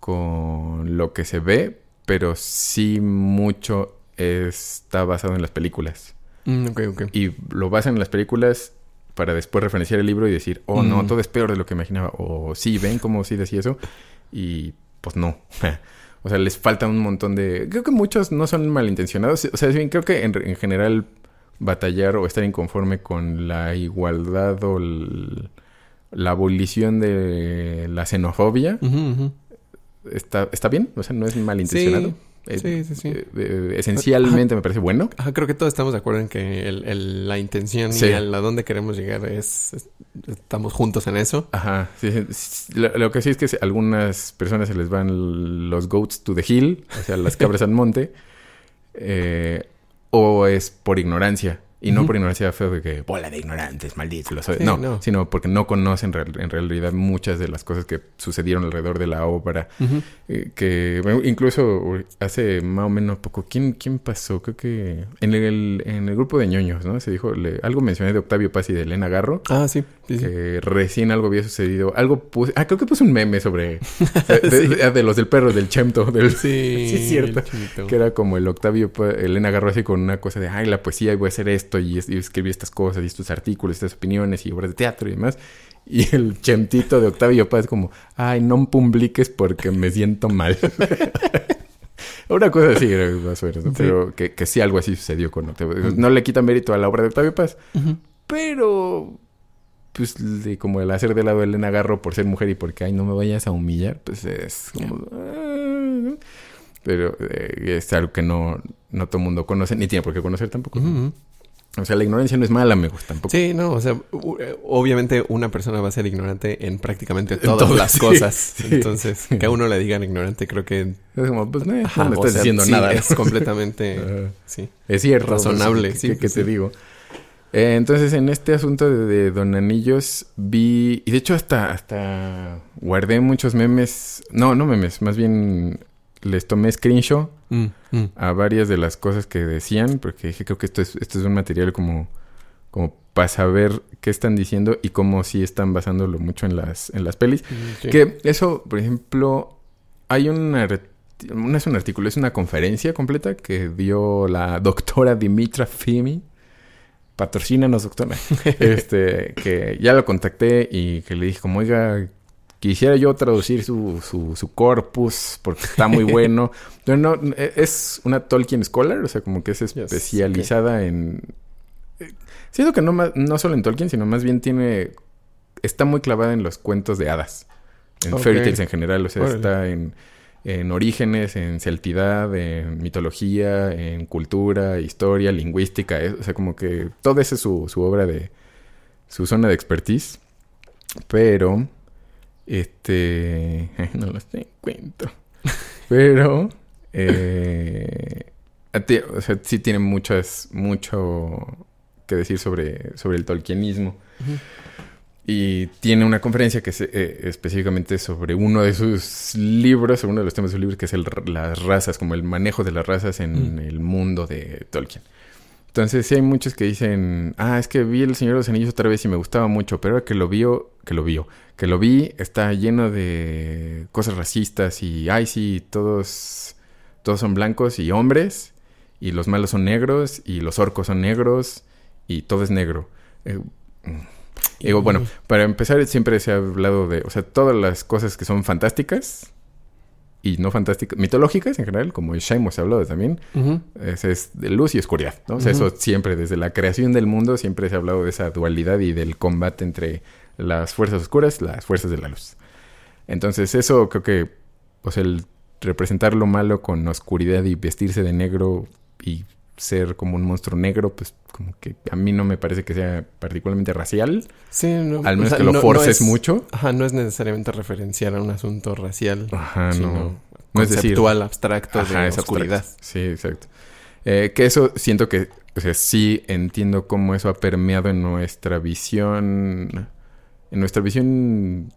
con lo que se ve, pero sí mucho está basado en las películas. Mm, y lo basan en las películas para después referenciar el libro y decir, oh, no, todo es peor de lo que imaginaba. O sí, ven cómo sí decía eso. Y pues no. (laughs) O sea, les falta un montón de... Creo que muchos no son malintencionados. O sea, bien, creo que en, en, general batallar o estar inconforme con la igualdad o la abolición de la xenofobia Está, está bien. O sea, no es malintencionado. Sí, sí, sí. Eh, eh, esencialmente me parece bueno. creo que todos estamos de acuerdo en que el, la intención y a dónde queremos llegar es, Estamos juntos en eso. Ajá. Lo, que sí es que a algunas personas se les van los goats to the hill, o sea, las cabras al monte. (laughs) Eh, o es por ignorancia. Y no por ignorancia feo de que bola de ignorantes, malditos, lo no, sino porque no conocen en realidad muchas de las cosas que sucedieron alrededor de la obra. Eh, que incluso hace más o menos poco, ¿quién, quién pasó? Creo que en el, en el grupo de ñoños, ¿no? Se dijo, algo mencioné de Octavio Paz y de Elena Garro. Ah, sí. que recién algo había sucedido. Algo puse, ah, creo que puse un meme sobre, (laughs) de, los del perro, del chemto, del... Sí, (laughs) sí cierto. Que era como el Octavio, Elena Garro así con una cosa de, ay, la poesía, voy a hacer esto y, escribí estas cosas y estos artículos, estas opiniones y obras de teatro y demás. Y el chentito de Octavio Paz como, ay, no publiques porque me siento mal. (laughs) Una cosa así, más o menos, pero que, que, sí algo así sucedió con Octavio. No le quita mérito a la obra de Octavio Paz, pero pues como el hacer de lado a Elena Garro por ser mujer y porque, ay, no me vayas a humillar, pues es como... Ah, pero eh, es algo que no, no todo el mundo conoce, ni tiene por qué conocer tampoco. O sea, la ignorancia no es mala, amigos, tampoco. Sí, no, o sea, eh, obviamente una persona va a ser ignorante en prácticamente todas las (laughs) cosas. Entonces, que a uno le digan ignorante, creo que... Es como, pues, no, no estás diciendo nada. Es completamente, (laughs) sí. Es cierto. Razonable, sí. ¿Qué, te digo? Eh, entonces, en este asunto de, Don Anillos, vi... Y de hecho, hasta, hasta guardé muchos memes... No, no memes, más bien les tomé screenshot mm, mm. a varias de las cosas que decían, porque dije, creo que esto es, esto es un material como, como para saber qué están diciendo y cómo sí están basándolo mucho en las, en las pelis. Mm, que eso, por ejemplo, hay una, no es un artículo, es una conferencia completa que dio la (laughs) doctora Dimitra Fimi. Patrocínanos, doctora. (laughs) este, que ya lo contacté y que le dije como, oiga, Quisiera yo traducir su, su, su corpus porque está muy (laughs) bueno. no, e, es una Tolkien Scholar, o sea, como que es especializada en... Eh, siento que no, no solo en Tolkien, sino más bien tiene... Está muy clavada en los cuentos de hadas. En fairy tales en general. O sea, está en, en orígenes, en celtidad, en mitología, en cultura, historia, lingüística. o sea, como que toda esa es su, su obra de... Su zona de expertise. Pero este. (laughs) No los encuentro. Pero. Eh, o sea, sí tiene muchas, mucho que decir sobre, sobre el tolkienismo. Y tiene una conferencia que es eh, específicamente sobre uno de sus libros, uno de los temas de sus libros, que es el, las razas, como el manejo de las razas en el mundo de Tolkien. Entonces sí hay muchos que dicen, ah, es que vi El Señor de los Anillos otra vez y me gustaba mucho, pero que lo vio, que lo vio, que lo vi, está lleno de cosas racistas y, ay, sí, todos, todos son blancos y hombres, y los malos son negros, y los orcos son negros, y todo es negro. Eh, digo, bueno, para empezar siempre se ha hablado de, o sea, todas las cosas que son fantásticas, y no fantásticas, mitológicas en general, como Shaimos se ha hablado también, es, de luz y oscuridad, ¿no? O sea, eso siempre, desde la creación del mundo, siempre se ha hablado de esa dualidad y del combate entre las fuerzas oscuras, las fuerzas de la luz. Entonces, eso creo que, pues, el representar lo malo con oscuridad y vestirse de negro y ser como un monstruo negro, pues como que a mí no me parece que sea particularmente racial. Sí, no. Al menos que lo forces mucho. Ajá, no es necesariamente referenciar a un asunto racial. Ajá, no. No es conceptual, abstracto de oscuridad. Sí, exacto. Eh, que eso siento que, o sea, sí entiendo cómo eso ha permeado en nuestra visión, en nuestra visión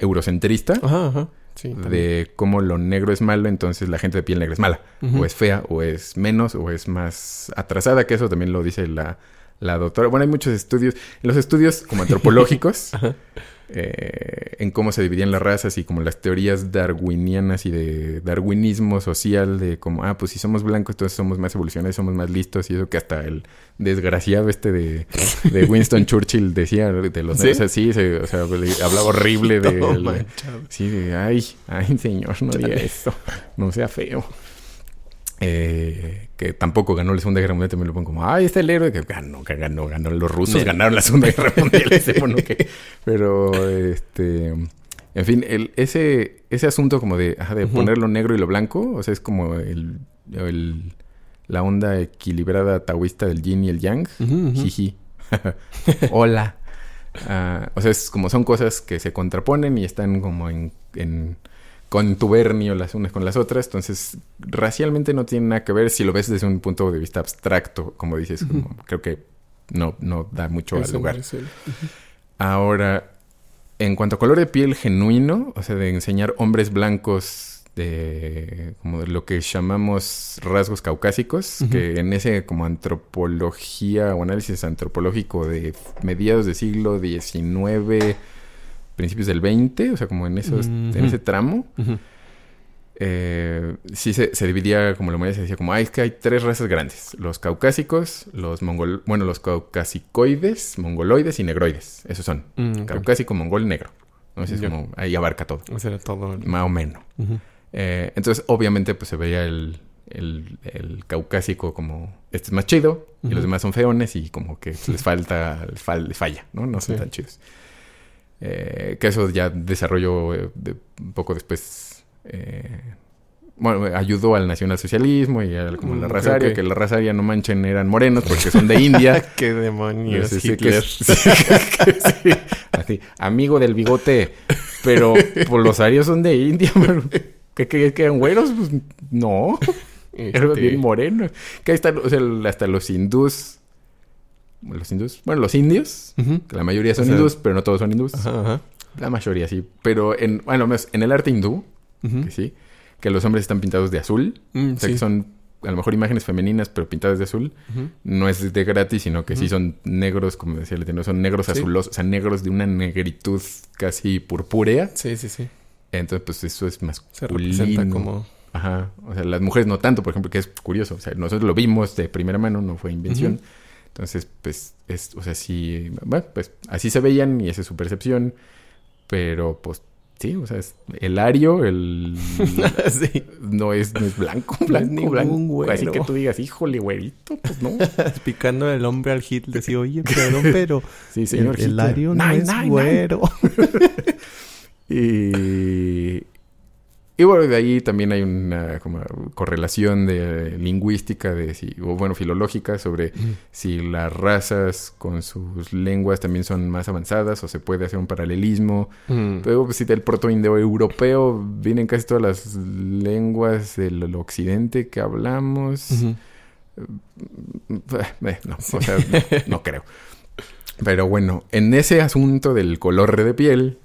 eurocentrista. Ajá, ajá de cómo lo negro es malo, entonces la gente de piel negra es mala, o es fea, o es menos, o es más atrasada, que eso también lo dice la, la doctora. Bueno, hay muchos estudios. Los estudios como (laughs) antropológicos, eh, en cómo se dividían las razas y como las teorías darwinianas y de darwinismo social, de como, ah, pues si somos blancos, entonces somos más evolucionados, somos más listos, y eso que hasta el desgraciado este de, de (laughs) Winston Churchill decía de los ¿Sí? así, o sea, hablaba horrible (laughs) de. sí, de, ay, ay, señor, no diga eso, no sea feo. Eh, que tampoco ganó la Segunda Guerra Mundial, también lo pongo como, ay, este es el héroe que ganó, que ganó, ganó. Los rusos ganaron la Segunda Guerra (laughs) Mundial. (laughs) pero, este, en fin, el, ese, ese asunto como de, de poner lo negro y lo blanco, o sea, es como el, el la onda equilibrada taoísta del yin y el yang. Jiji. (laughs) Hola. Ah, o sea, es como son cosas que se contraponen y están como en contubernio las unas con las otras, entonces racialmente no tiene nada que ver si lo ves desde un punto de vista abstracto, como dices, creo que no, no da mucho al lugar. Ahora, en cuanto a color de piel genuino, o sea, de enseñar hombres blancos de como de lo que llamamos rasgos caucásicos, que en ese como antropología o análisis antropológico de mediados del siglo XIX principios del 20, o sea, como en, esos, en ese tramo. Eh, sí se, dividía, como la mayoría se decía, como, ay, es que hay tres razas grandes. Los caucásicos, los mongol... Bueno, los caucasicoides, mongoloides y negroides. Esos son. Mm, Caucásico, mongol, negro. ¿no? es como, ahí abarca todo. Más o menos. Eh, entonces, obviamente, pues se veía el, el, el, caucásico como, este es más chido, y los demás son feones, y como que les (laughs) falta, les, falla, ¿no? No son tan chidos. Eh, que eso ya desarrolló eh, un poco después. Eh, bueno, ayudó al nacionalsocialismo y al, como la mm, raza aria, que la raza no manchen eran morenos porque son de India. (laughs) ¡Qué demonios! Hitler. (laughs) así, amigo del bigote, pero pues, los arios son de India. (laughs) ¿Qué, qué, eran güeros? Pues no. Eran bien este. morenos. Que ahí están, o sea, hasta los hindús los hindús. Bueno, los indios, que la mayoría son hindús, pero no todos son hindús. La mayoría sí. Pero en, bueno, en el arte hindú, que sí, que los hombres están pintados de azul. Mm, o sea, que son a lo mejor imágenes femeninas, pero pintadas de azul. No es de gratis, sino que sí son negros, como decía el son negros azulosos, o sea, negros de una negritud casi purpúrea. Sí, sí, sí. Entonces, pues eso es más Se representa como... Ajá. O sea, las mujeres no tanto, por ejemplo, que es curioso. O sea, nosotros lo vimos de primera mano, no fue invención. Entonces, pues, es, o sea, sí, bueno, pues así se veían y esa es su percepción, pero pues sí, o sea, es el ario, el... (laughs) no, es, no es blanco, blanco, blanco. Así que tú digas, híjole, güerito, pues no. (laughs) Picando el hombre al hit, decía, oye, perdón, (laughs) pero sí, señor el, el ario no es güero. y... Y bueno, de ahí también hay una correlación de lingüística, de si, o bueno, filológica, sobre si las razas con sus lenguas también son más avanzadas o se puede hacer un paralelismo. Luego, pues, si del proto-indoeuropeo vienen casi todas las lenguas del occidente que hablamos. Eh, eh, no, o sea, no, creo. Pero bueno, en ese asunto del color de piel...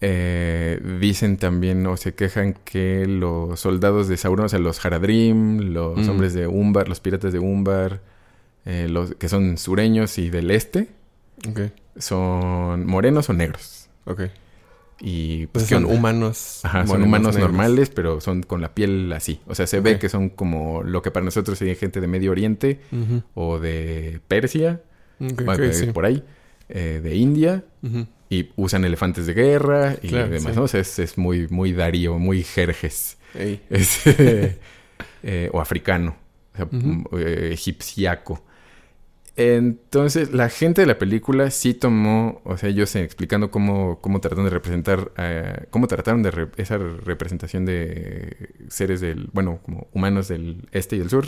Eh, dicen también o se quejan que los soldados de Sauron, o sea, los Haradrim, los mm. hombres de Umbar, los piratas de Umbar, eh, los que son sureños y del este, son morenos o negros. Ok. Y pues, son humanos. Ajá, son humanos normales, pero son con la piel así. O sea, se ve que son como lo que para nosotros sería gente de Medio Oriente o de Persia, por ahí, eh, de India y usan elefantes de guerra y demás, ¿no? O sea, es, muy, muy Darío, muy Jerjes. (laughs) Eh, o africano, o sea, eh, egipciaco. Entonces, la gente de la película sí tomó, o sea, ellos explicando cómo, cómo trataron de representar, eh, cómo trataron de esa representación de seres del, bueno, como humanos del este y el sur,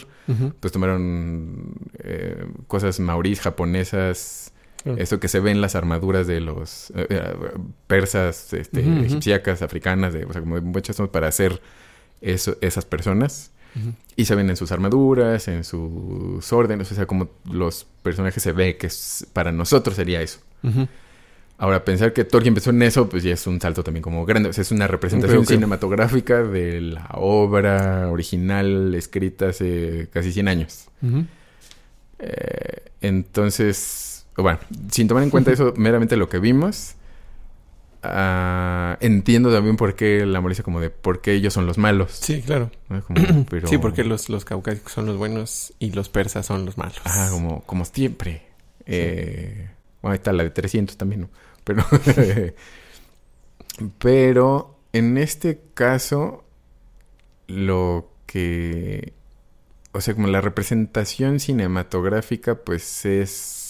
pues tomaron cosas maurís, japonesas, eso que se ve en las armaduras de los eh, eh, persas, este, egipciacas, africanas, de, o sea, como muchas para hacer eso, esas personas. Y se ven en sus armaduras, en sus órdenes, o sea, como los personajes se ve que para nosotros sería eso. Ahora, pensar que Tolkien empezó en eso, pues ya es un salto también como grande. O sea, es una representación cinematográfica de la obra original escrita hace casi 100 años. Eh, Entonces, bueno, sin tomar en cuenta eso, meramente lo que vimos, uh, entiendo también por qué la molestia como de por qué ellos son los malos. Sí, claro. (clears throat) pero... Sí, porque los, los caucásicos son los buenos y los persas son los malos. Ah, como, como siempre. Eh, bueno, ahí está la de 300 también, ¿no? Pero, (laughs) pero en este caso, lo que... O sea, como la representación cinematográfica, pues es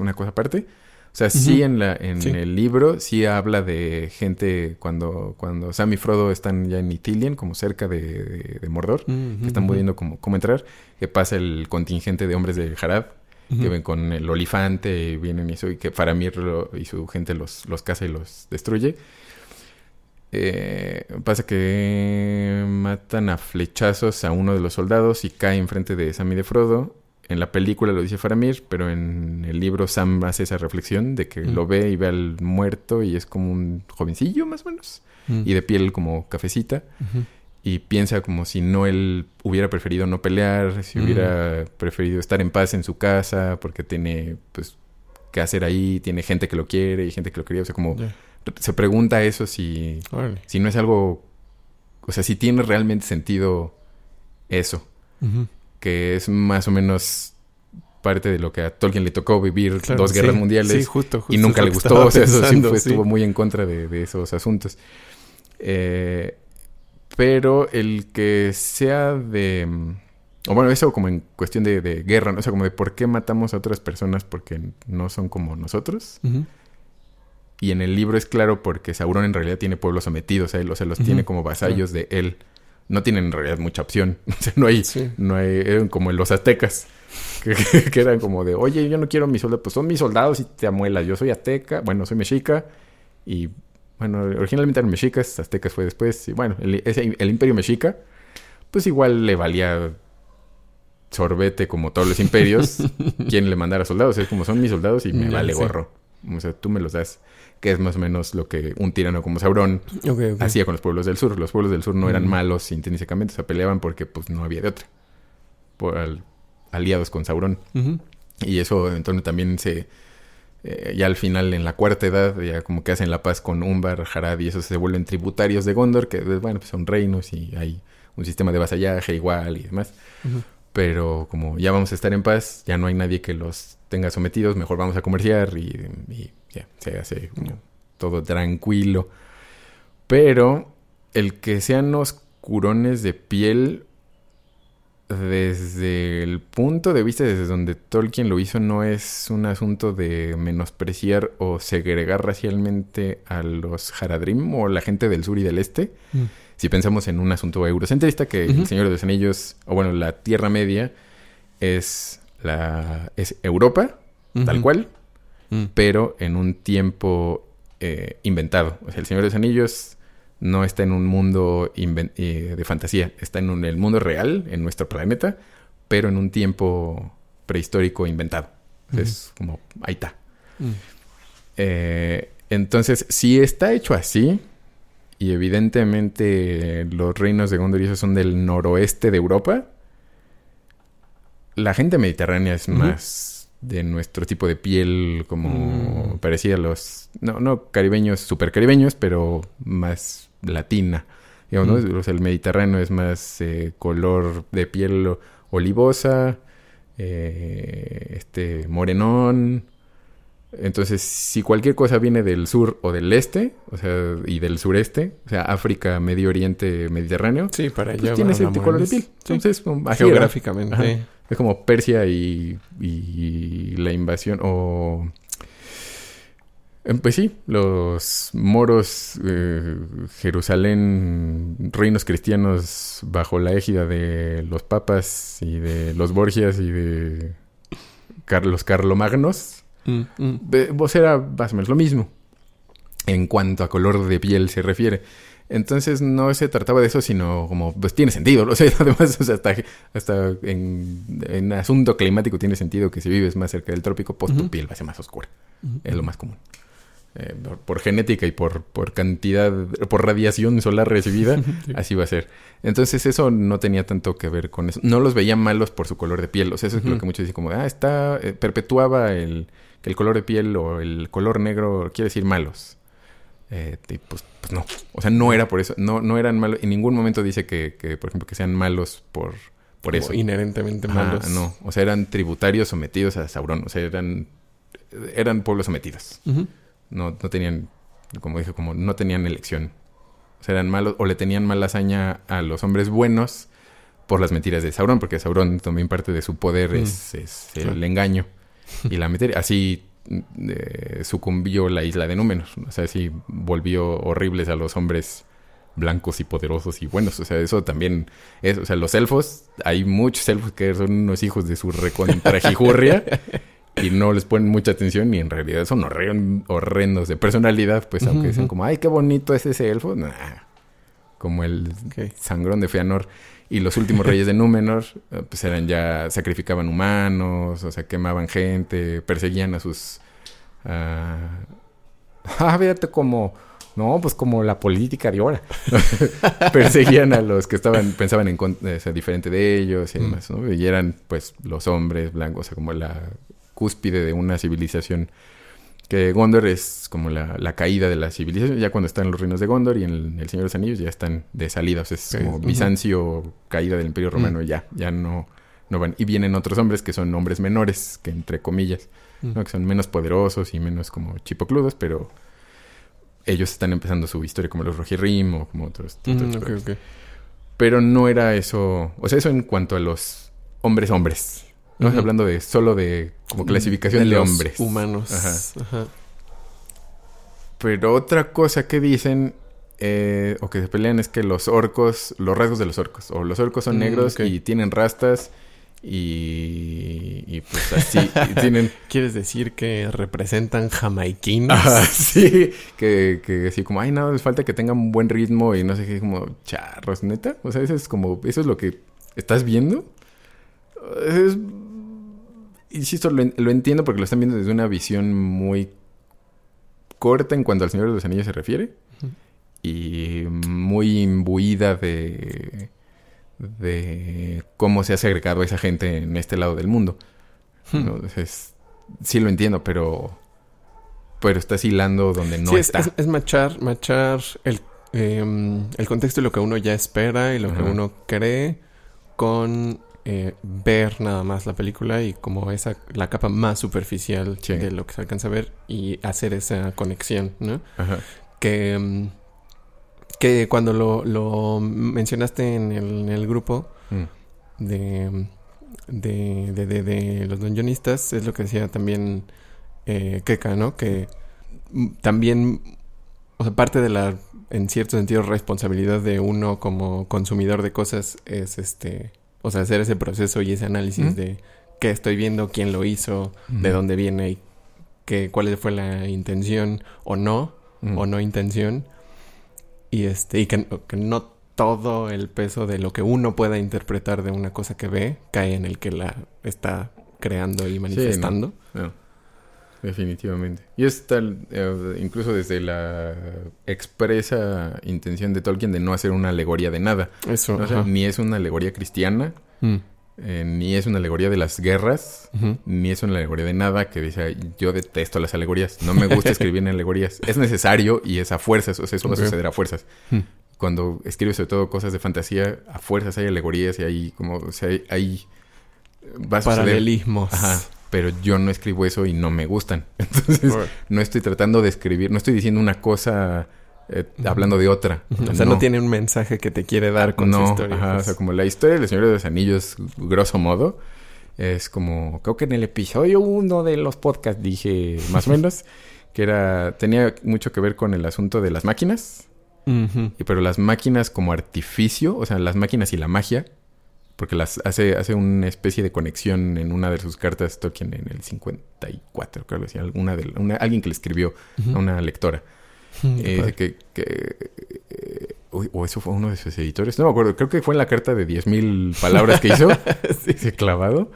una cosa aparte. O sea, sí en, la, en el libro sí habla de gente cuando, cuando Sam y Frodo están ya en Ithilien, como cerca de, Mordor, que están viendo cómo, cómo entrar, que pasa el contingente de hombres de Harad, que ven con el olifante, y vienen y eso, y que Faramir y su gente los, los caza y los destruye. Eh, pasa que matan a flechazos a uno de los soldados y cae enfrente de Sam y de Frodo en la película lo dice Faramir, pero en el libro Sam hace esa reflexión de que lo ve y ve al muerto y es como un jovencillo más o menos, y de piel como cafecita, y piensa como si no él hubiera preferido no pelear, si hubiera preferido estar en paz en su casa, porque tiene pues que hacer ahí, tiene gente que lo quiere y gente que lo quería, o sea, como se pregunta eso si, si no es algo, o sea, si tiene realmente sentido eso que es más o menos parte de lo que a Tolkien le tocó vivir dos guerras mundiales y nunca le gustó, (laughs) o sea, eso sí, estuvo muy en contra de, esos asuntos. Eh, pero el que sea de... O bueno, eso como en cuestión de, guerra, ¿no? O sea, como de por qué matamos a otras personas porque no son como nosotros. Y en el libro es claro porque Sauron en realidad tiene pueblos sometidos a él, o sea, los tiene como vasallos de él no tienen en realidad mucha opción. (laughs) no hay, no hay, eran como en los aztecas, (laughs) que, eran como de, oye, yo no quiero mis soldados, pues son mis soldados y te amuelas. Yo soy azteca, bueno, soy mexica y, bueno, originalmente eran mexicas, aztecas fue después, y bueno, el, el imperio mexica, pues igual le valía sorbete como todos los imperios, (laughs) quien le mandara soldados, es como son mis soldados y me vale gorro. O sea, tú me los das que es más o menos lo que un tirano como Sauron hacía con los pueblos del sur. Los pueblos del sur no eran malos intrínsecamente, se peleaban porque pues no había de otra. Por aliados con Sauron. Y eso entonces también se... Eh, ya al final, en la cuarta edad, ya como que hacen la paz con Umbar, Harad y eso se vuelven tributarios de Gondor, que bueno, pues son reinos y hay un sistema de vasallaje igual y demás. Pero como ya vamos a estar en paz, ya no hay nadie que los tenga sometidos, mejor vamos a comerciar y ya, se hace todo tranquilo. Pero el que sean oscurones de piel, desde el punto de vista desde donde Tolkien lo hizo, no es un asunto de menospreciar o segregar racialmente a los Haradrim o la gente del sur y del este. Mm. Si pensamos en un asunto eurocentrista, que el Señor de los Anillos, o bueno, la Tierra Media es, la, es Europa, tal cual, Mm. pero en un tiempo eh, inventado. O sea, el Señor de los Anillos no está en un mundo eh, de fantasía, está en el mundo real, en nuestro planeta, pero en un tiempo prehistórico inventado. Es como, ahí está. Mm. Eh, entonces, si está hecho así, y evidentemente los reinos de Gondor y eso son del noroeste de Europa, la gente mediterránea es más de nuestro tipo de piel, como mm. parecía los, no, no caribeños, super caribeños, pero más latina. Digamos, mm. el Mediterráneo es más eh, color de piel olivosa, eh, este morenón. Entonces, si cualquier cosa viene del sur o del este, o sea, y del sureste, o sea, África, Medio Oriente, Mediterráneo, sí, para pues allá tiene ese color de piel. Entonces, geográficamente. Es como Persia y, la invasión o... Em, pues sí, los moros, eh, Jerusalén, reinos cristianos bajo la égida de los papas y de los Borgias y de los Carlomagnos. Mm, mm. Vos era más o menos lo mismo en cuanto a color de piel se refiere. Entonces no se trataba de eso, sino como, pues tiene sentido. (laughs) O sea, además, o sea, hasta, hasta en, asunto climático tiene sentido que si vives más cerca del trópico, pues tu piel va a ser más oscura. Es lo más común. eh, por, genética y por, por cantidad, por radiación solar recibida, (laughs) así va a ser. Entonces eso no tenía tanto que ver con eso. No los veía malos por su color de piel. O sea, eso es lo que muchos dicen como, ah, está, eh, perpetuaba el, que el color de piel o el color negro quiere decir malos. Eh, pues, pues, no. O sea, no era por eso. No, no eran malos. En ningún momento dice que, que por ejemplo, que sean malos por, por eso. Inherentemente malos. no. O sea, eran tributarios sometidos a Sauron. O sea, eran, eran pueblos sometidos. No, no tenían, como dije, como no tenían elección. O sea, eran malos, o le tenían mala hazaña a los hombres buenos por las mentiras de Sauron, porque Sauron también parte de su poder es, mm. el engaño y la mentira. Así eh, sucumbió la isla de Númenor. O sea, así volvió horribles a los hombres blancos y poderosos y buenos. O sea, eso también es, o sea, los elfos, hay muchos elfos que son unos hijos de su recontrajijurria y no les ponen mucha atención y en realidad son horrendos de personalidad, pues aunque dicen como, ay, qué bonito es ese elfo, como el sangrón de Feanor. Y los últimos reyes de Númenor, eh, pues eran ya, sacrificaban humanos, o sea, quemaban gente, perseguían a sus... ah, fíjate como... No, pues como la política de ahora. (laughs) Perseguían a los que estaban, pensaban en o sea, diferente de ellos y demás, ¿no? Y eran, pues, los hombres blancos, o sea, como la cúspide de una civilización. Que Gondor es como la, caída de la civilización. Ya cuando están los reinos de Gondor y en el, Señor de los Anillos ya están de salida. O sea, es como Bizancio, caída del Imperio Romano. Ya, ya no, no van. Y vienen otros hombres que son hombres menores, que entre comillas, que son menos poderosos y menos como chipocludos, pero ellos están empezando su historia como los Rohirrim o como otros. Pero no era eso. O sea, eso en cuanto a los hombres hombres. No uh hablando de solo de como clasificación de, hombres. Humanos. Ajá. Pero otra cosa que dicen eh, o que se pelean es que los orcos, los rasgos de los orcos, o los orcos son mm, negros y tienen rastas y, y pues así (laughs) tienen... ¿Quieres decir que representan jamaiquinos? (laughs) sí, que, que así como, ay, no, les falta que tengan un buen ritmo y no sé qué, como charros, neta. O sea, eso es como, eso es lo que estás viendo. Es insisto, lo, lo, entiendo porque lo están viendo desde una visión muy corta en cuanto al Señor de los Anillos se refiere. Y muy imbuida de, de cómo se ha segregado a esa gente en este lado del mundo. Entonces, sí lo entiendo, pero pero estás hilando donde no está. Es, es, machar, machar el, em, el contexto de lo que uno ya espera y lo que uno cree con eh, ver nada más la película y como esa la capa más superficial de lo que se alcanza a ver y hacer esa conexión, ¿no? Que, mm, que cuando lo, lo mencionaste en el, grupo mm. de, de, de, de, los dungeonistas, es lo que decía también eh, Keka, ¿no? Que también, o sea, parte de la, en cierto sentido, responsabilidad de uno como consumidor de cosas es este o sea, hacer ese proceso y ese análisis de qué estoy viendo, quién lo hizo, de dónde viene y que, cuál fue la intención o no, o no intención. Y este, y que, no todo el peso de lo que uno pueda interpretar de una cosa que ve cae en el que la está creando y manifestando. Definitivamente. Y es tal, eh, incluso desde la expresa intención de Tolkien de no hacer una alegoría de nada. Eso. ni es una alegoría cristiana, mm. eh, ni es una alegoría de las guerras, ni es una alegoría de nada que dice, yo detesto las alegorías, no me gusta (laughs) escribir en alegorías. Es necesario y es a fuerzas, o sea, eso va a suceder a fuerzas. Mm. Cuando escribes sobre todo cosas de fantasía, a fuerzas hay alegorías y hay como, o sea, hay... hay va a Paralelismos. Ajá pero yo no escribo eso y no me gustan. (laughs) Entonces, no estoy tratando de escribir, no estoy diciendo una cosa eh, hablando de otra. (laughs) O sea, no. tiene un mensaje que te quiere dar con su historia. Ajá, O sea, como la historia del Señor de los Anillos, grosso modo, es como, creo que en el episodio uno de los podcasts dije (laughs) más o menos, que era, tenía mucho que ver con el asunto de las máquinas. y, pero las máquinas como artificio, o sea, las máquinas y la magia, porque las hace, hace una especie de conexión en una de sus cartas Tolkien en el 54, creo que decía, alguna de, una, alguien que le escribió a una lectora. (laughs) Eh, que, eh, o eso fue uno de sus editores, no me acuerdo, creo que fue en la carta de 10.000 palabras que hizo, (laughs) sí. ese clavado,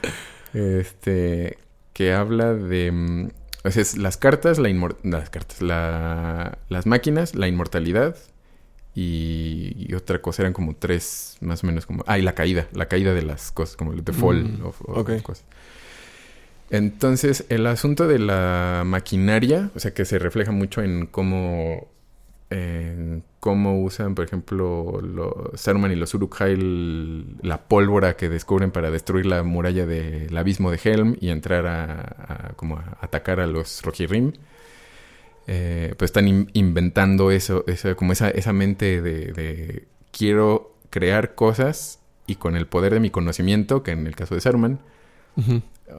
este, que habla de, mm, es las cartas, la las cartas, la, las máquinas, la inmortalidad y, otra cosa eran como tres, más o menos como... Ah, y la caída, la caída de las cosas, como el default mm, o, cosas. Entonces, el asunto de la maquinaria, o sea, que se refleja mucho en cómo, cómo usan, por ejemplo, los Saruman y los uruk la pólvora que descubren para destruir la muralla del abismo de Helm y entrar a, como a atacar a los Rohirrim. Eh, pues están inventando eso, como esa, esa mente de, quiero crear cosas y con el poder de mi conocimiento, que en el caso de Saruman,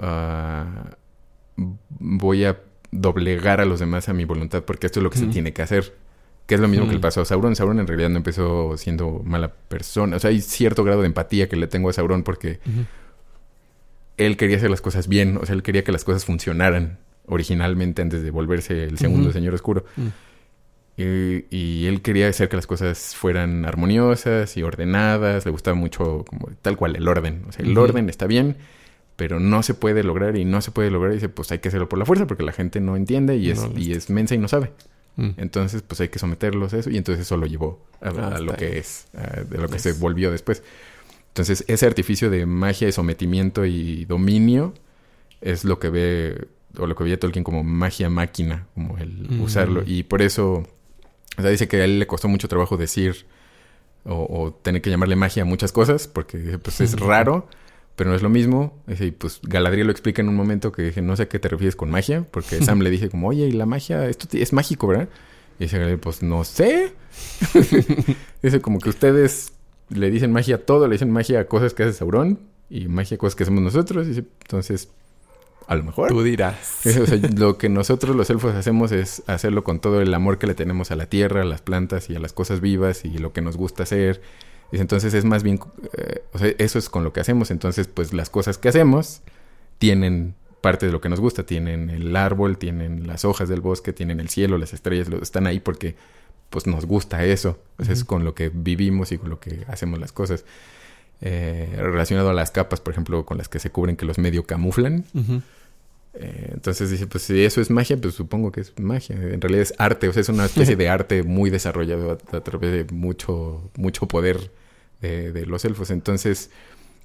ah, voy a doblegar a los demás a mi voluntad porque esto es lo que se tiene que hacer. Que es lo mismo que le pasó a Sauron. Sauron en realidad no empezó siendo mala persona. O sea, hay cierto grado de empatía que le tengo a Sauron porque él quería hacer las cosas bien. O sea, él quería que las cosas funcionaran originalmente antes de volverse el segundo Señor Oscuro. Mm. Y, él quería hacer que las cosas fueran armoniosas y ordenadas. Le gustaba mucho como tal cual el orden. O sea, el orden está bien, pero no se puede lograr y no se puede lograr. Y dice, pues hay que hacerlo por la fuerza porque la gente no entiende y es, y es mensa y no sabe. Mm. Entonces, pues hay que someterlos a eso. Y entonces eso lo llevó a, ah, lo que es, de lo que se volvió después. Entonces, ese artificio de magia y sometimiento y dominio es lo que ve o lo que veía Tolkien como magia máquina, como el mm. usarlo. Y por eso, o sea, dice que a él le costó mucho trabajo decir o, tener que llamarle magia a muchas cosas, porque pues es raro, pero no es lo mismo. Y pues Galadriel lo explica en un momento que dije, no sé a qué te refieres con magia, porque Sam le dije como, oye, y la magia, esto es mágico, ¿verdad? Y dice, pues no sé. (laughs) dice como que ustedes le dicen magia a todo, le dicen magia a cosas que hace Sauron y magia a cosas que hacemos nosotros. Y entonces a lo mejor. Tú dirás. (laughs) lo que nosotros los elfos hacemos es hacerlo con todo el amor que le tenemos a la tierra, a las plantas y a las cosas vivas y lo que nos gusta hacer. Entonces es más bien, eh, o sea, eso es con lo que hacemos. Entonces, pues las cosas que hacemos tienen parte de lo que nos gusta. Tienen el árbol, tienen las hojas del bosque, tienen el cielo, las estrellas, están ahí porque pues nos gusta eso. es con lo que vivimos y con lo que hacemos las cosas. Eh, relacionado a las capas, por ejemplo, con las que se cubren que los medio camuflan. Eh, entonces dice, pues si eso es magia, pues supongo que es magia. En realidad es arte, o sea, es una especie de (laughs) arte muy desarrollado a, través de mucho, mucho poder de, los elfos. Entonces,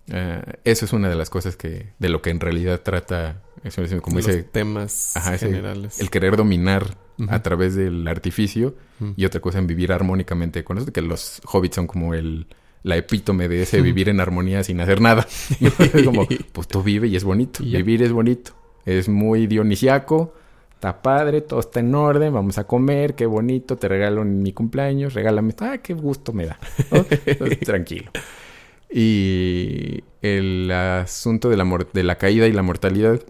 eh, eso es una de las cosas que, de lo que en realidad trata, como dice, temas generales. el querer dominar a través del artificio y otra cosa en vivir armónicamente con eso, que los hobbits son como el la epítome de ese vivir en armonía sin hacer nada. (laughs) como, (laughs) pues tú vive y es bonito, vivir es bonito. Es muy dionisiaco, está padre, todo está en orden, vamos a comer, qué bonito, te regalo en mi cumpleaños, regálame, ah, qué gusto me da. (laughs) tranquilo. Y el asunto de la, de la caída y la mortalidad,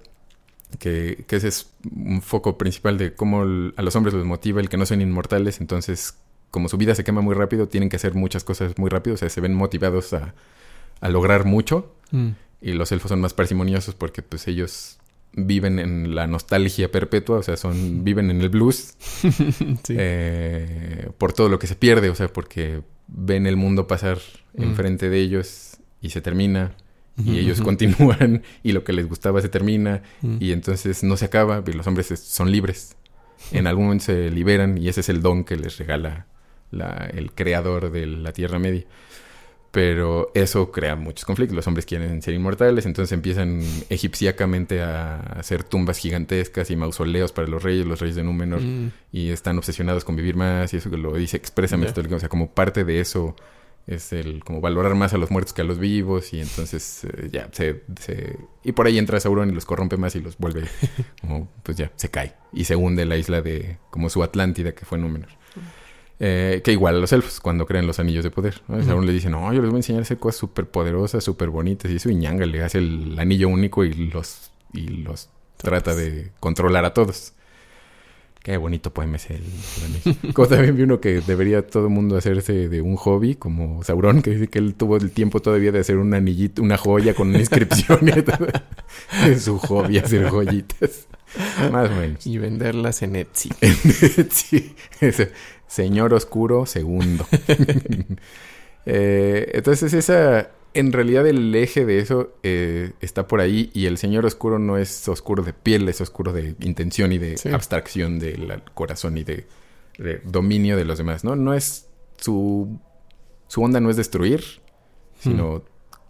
que, ese es un foco principal de cómo a los hombres los motiva el que no sean inmortales, entonces como su vida se quema muy rápido, tienen que hacer muchas cosas muy rápido, o sea, se ven motivados a, lograr mucho. Mm. Y los elfos son más parsimoniosos porque pues ellos viven en la nostalgia perpetua, o sea, son (laughs) viven en el blues (laughs) eh, por todo lo que se pierde, o sea, porque ven el mundo pasar mm. enfrente de ellos y se termina y ellos continúan (laughs) y lo que les gustaba se termina mm. y entonces no se acaba, y los hombres son libres. En algún momento se liberan y ese es el don que les regala el creador de la Tierra Media. Pero eso crea muchos conflictos. Los hombres quieren ser inmortales, entonces empiezan egipciacamente a hacer tumbas gigantescas y mausoleos para los reyes, los reyes de Númenor, mm. y están obsesionados con vivir más, y eso que lo dice expresamente. O sea, como parte de eso es el como valorar más a los muertos que a los vivos, y entonces eh, ya se, Y por ahí entra Sauron y los corrompe más y los vuelve (laughs) como, pues ya, se cae. Y se hunde la isla de, como su Atlántida, que fue Númenor. Eh, que igual a los elfos cuando creen los anillos de poder. ¿no? Sauron le dice, no, yo les voy a enseñar a hacer cosas súper poderosas, súper bonitas. Y eso, y ñanga le hace el anillo único y los, y los trata de controlar a todos. Qué bonito poema es el, anillo. (laughs) Como también vi uno que debería todo el mundo hacerse de un hobby, como Sauron, que dice que él tuvo el tiempo todavía de hacer un anillito, una joya con una (laughs) inscripción y. Es su hobby hacer joyitas. Más o menos. Y venderlas en Etsy. (laughs) En Etsy. Señor Oscuro segundo. (laughs) Eh, entonces esa, en realidad el eje de eso eh, está por ahí y el Señor Oscuro no es oscuro de piel, es oscuro de intención y de abstracción del corazón y de, dominio de los demás, ¿no? No es su, su onda no es destruir, sino hmm.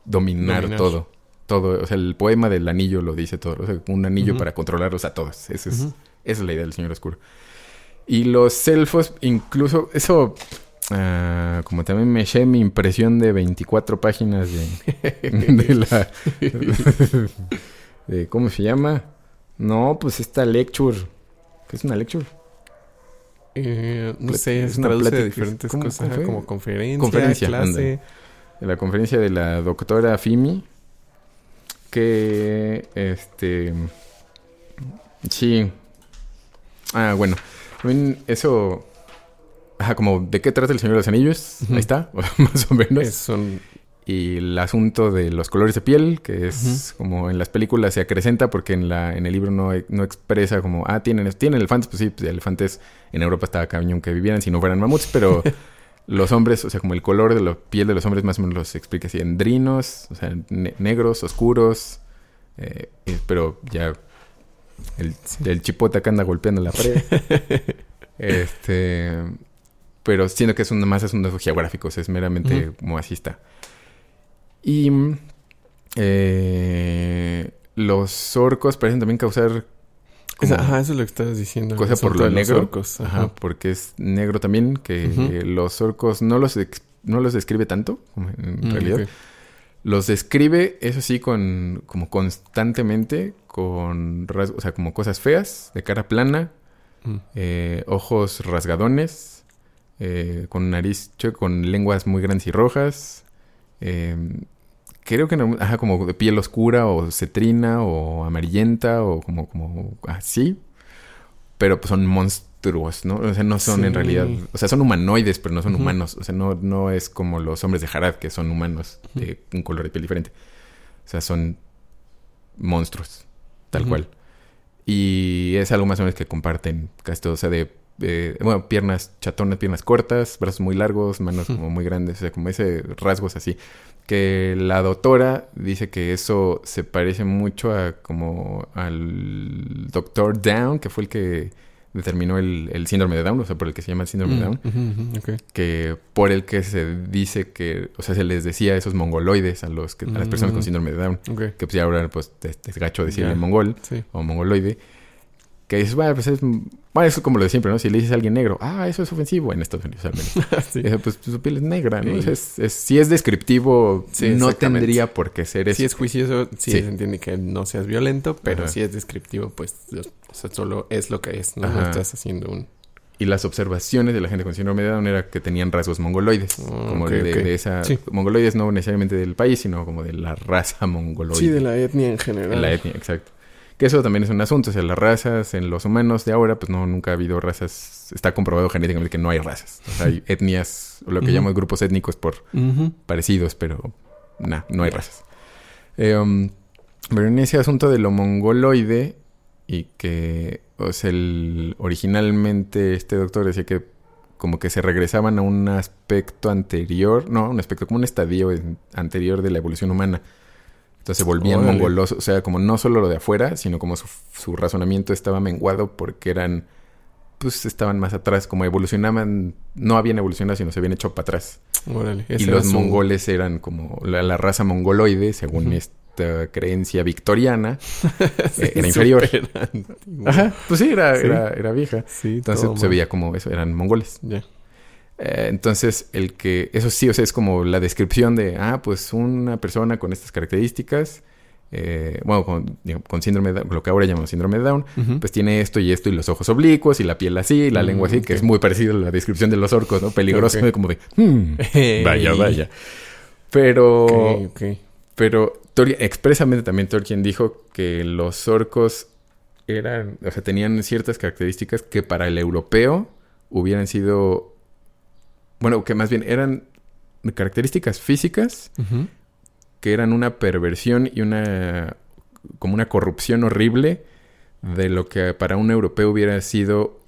dominar, todo. Todo, o sea, el poema del anillo lo dice todo, o sea, un anillo para controlarlos a todos. es, esa es la idea del Señor Oscuro. Y los elfos, incluso, eso Ah, como también me eché mi impresión de 24 páginas (laughs) de, la... de, ¿Cómo se llama? No, pues esta lecture. ¿Qué es una lecture? Eh, no sé, es una traduce de diferentes cosas, como conferencia, conferencia clase. la conferencia de la doctora Fimi, que, este, sí, ah, bueno, eso Ajá, como de qué trata el Señor de los Anillos. Ahí está, (laughs) más o menos. Y el asunto de los colores de piel, que es como en las películas se acrecenta porque en la en el libro no, no expresa como, ah, tienen, tienen elefantes. Pues sí, pues, elefantes en Europa estaba cañón que vivieran si no fueran mamuts, pero (laughs) los hombres, o sea, como el color de la piel de los hombres más o menos los explica así, endrinos, o sea, negros, oscuros, eh, pero ya el, el chipote acá anda golpeando la pared. (laughs) este pero siento que es una más es un dato geográfico, es meramente como así está. Y eh, los orcos parecen también causar... ajá, eso es lo que estabas diciendo. Cosa por lo negro. ajá. porque es negro también, que los orcos no los, no los describe tanto, en mm, realidad. Los describe, eso sí, con como constantemente, con rasgos, o sea, como cosas feas, de cara plana, mm. eh, ojos rasgadones, eh, con nariz, con lenguas muy grandes y rojas. Eh, creo que no, ajá, como de piel oscura o cetrina o amarillenta o como, como así. Pero pues son monstruos, ¿no? O sea, no son en realidad, o sea, son humanoides, pero no son humanos. O sea, no, no es como los hombres de Harad, que son humanos de un color de piel diferente. O sea, son monstruos, tal cual. Y es algo más o menos que comparten casi todo. O sea, de bueno, piernas chatonas, piernas cortas, brazos muy largos, manos como muy grandes, o sea, como ese rasgos así. Que la doctora dice que eso se parece mucho a como al doctor Down, que fue el que determinó el, síndrome de Down, o sea, por el que se llama el síndrome de mm, Down, que por el que se dice que, o sea, se les decía a esos mongoloides a los que, a las personas con mm, síndrome de Down, que pues ya ahora pues es, gacho decirle mongol o mongoloide, que dices, bueno, pues es, bueno, eso como lo de siempre, ¿no? Si le dices a alguien negro, ah, eso es ofensivo en Estados Unidos al menos. (laughs) pues, su piel es negra, ¿no? Es, es, si es descriptivo, no tendría por qué ser eso. Si es juicioso, sí, se entiende que no seas violento, pero si es descriptivo, pues o sea, solo es lo que es, no, estás haciendo un... Y las observaciones de la gente con síndrome de Down era que tenían rasgos mongoloides. Ah, como de, esa... Mongoloides no necesariamente del país, sino como de la raza mongoloide. Sí, de la etnia en general. la etnia, exacto. Que eso también es un asunto. O sea, las razas en los humanos de ahora, pues no, nunca ha habido razas. Está comprobado genéticamente que no hay razas. O sea, hay etnias, o lo que llamamos grupos étnicos por parecidos, pero nada, no hay razas. Eh, um, pero en ese asunto de lo mongoloide, y que, o sea, el, originalmente este doctor decía que como que se regresaban a un aspecto anterior, no, un aspecto como un estadio anterior de la evolución humana entonces se volvían mongolosos, o sea, como no solo lo de afuera, sino como su, razonamiento estaba menguado porque eran, pues estaban más atrás, como evolucionaban, no habían evolucionado, sino se habían hecho para atrás. y los mongoles eran como la, raza mongoloide, según esta creencia victoriana, (laughs) eh, era inferior. Ajá, pues sí, era, era, vieja. Entonces se veía como eso, eran mongoles. Ya. Eh, entonces, el que, eso sí, o sea, es como la descripción de, ah, pues una persona con estas características, eh, bueno, con, síndrome de lo que ahora llamamos síndrome de Down, pues tiene esto y esto y los ojos oblicuos y la piel así y la lengua así, que es muy parecido a la descripción de los orcos, ¿no? Peligroso, como de, hmm, vaya, vaya. Pero, pero expresamente también Tolkien dijo que los orcos eran, o sea, tenían ciertas características que para el europeo hubieran sido bueno, que más bien eran características físicas que eran una perversión y una como una corrupción horrible de lo que para un europeo hubiera sido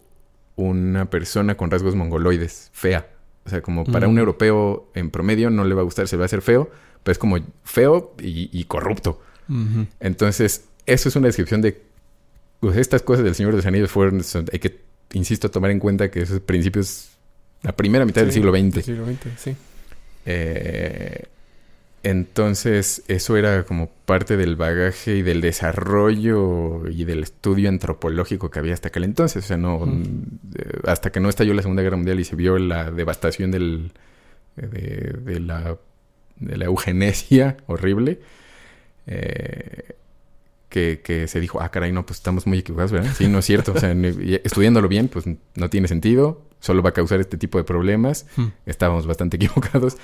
una persona con rasgos mongoloides, fea. O sea, como para un europeo en promedio no le va a gustar, se va a hacer feo, pero es como feo y, corrupto. Entonces, eso es una descripción de pues, estas cosas del Señor de los Anillos fueron, hay que, insisto, tomar en cuenta que esos principios, la primera mitad del siglo XX. Del siglo XX, sí. Eh, entonces, eso era como parte del bagaje y del desarrollo y del estudio antropológico que había hasta aquel entonces. O sea, no, eh, hasta que no estalló la Segunda Guerra Mundial y se vio la devastación del, de, la, de la eugenesia horrible, eh, que, se dijo, ah, caray, no, pues estamos muy equivocados, ¿verdad? Sí, no es cierto. O sea, (laughs) estudiándolo bien, pues no tiene sentido, solo va a causar este tipo de problemas. Estábamos bastante (laughs) equivocados.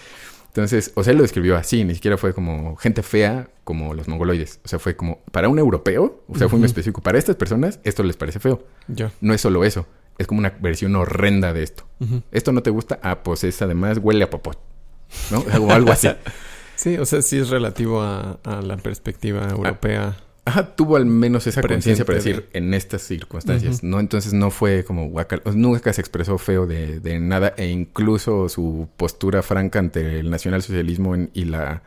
Entonces, o sea, él lo describió así, ni siquiera fue como gente fea como los mongoloides. O sea, fue como para un europeo, o sea, fue muy específico. Para estas personas, esto les parece feo. Ya. No es solo eso, es como una versión horrenda de esto. ¿Esto no te gusta? Ah, pues es además huele a popot. ¿No? O algo así. (laughs) sí, o sea, sí es relativo a, la perspectiva ah, europea. Ajá, tuvo al menos esa conciencia para decir en estas circunstancias, ¿no? Entonces no fue como guacal, nunca se expresó feo de, nada e incluso su postura franca ante el nacionalsocialismo y la